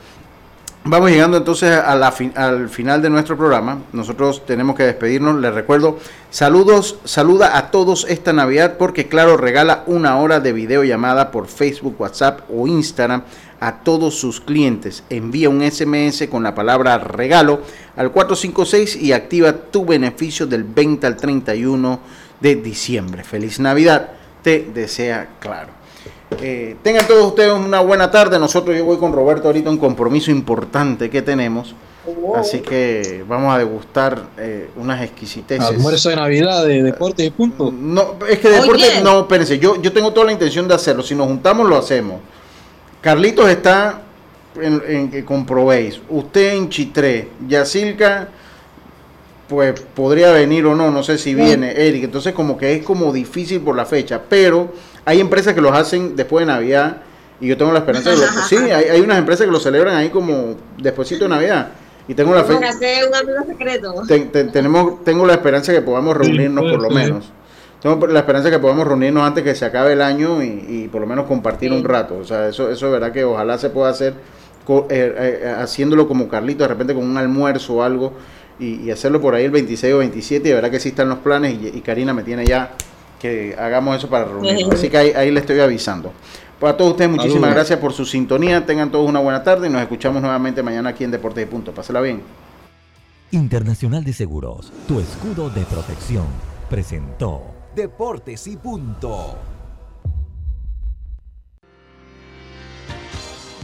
Vamos llegando entonces al final de nuestro programa. Nosotros tenemos que despedirnos. Les recuerdo, saludos, saluda a todos esta Navidad porque Claro regala una hora de videollamada por Facebook, WhatsApp o Instagram a todos sus clientes. Envía un SMS con la palabra regalo al 456 y activa tu beneficio del 20 al 31 de diciembre. Feliz Navidad. Te desea Claro. Eh, tengan todos ustedes una buena tarde. Nosotros yo voy con Roberto ahorita un compromiso importante que tenemos. Así que vamos a degustar eh, unas exquisiteces. Almuerzo de Navidad de deporte y punto. No, es que deporte, no, espérense, yo, yo tengo toda la intención de hacerlo. Si nos juntamos, lo hacemos. Carlitos está en, que comprobéis. Usted en Chitré, Yacilca, pues podría venir o no, no sé si viene, Eric. Entonces, como que es como difícil por la fecha, pero hay empresas que los hacen después de Navidad y yo tengo la esperanza de que [laughs] Sí, hay, unas empresas que lo celebran ahí como despuésito de Navidad. Y tengo la fe... un amigo secreto. tenemos, tengo la esperanza de que podamos reunirnos por lo menos. Tengo la esperanza de que podamos reunirnos antes que se acabe el año y, por lo menos compartir un rato. O sea, eso, eso es verdad que ojalá se pueda hacer eh, eh, haciéndolo como Carlito, de repente con un almuerzo o algo y, hacerlo por ahí el 26 o 27. Y de verdad que sí están los planes y, y Karina me tiene ya que hagamos eso para reunirnos. Así que ahí, le estoy avisando. Para todos ustedes, muchísimas gracias por su sintonía. Tengan todos una buena tarde y nos escuchamos nuevamente mañana aquí en Deportes de Punto. Pásela bien. Internacional de Seguros, tu escudo de protección, presentó Deportes y Punto.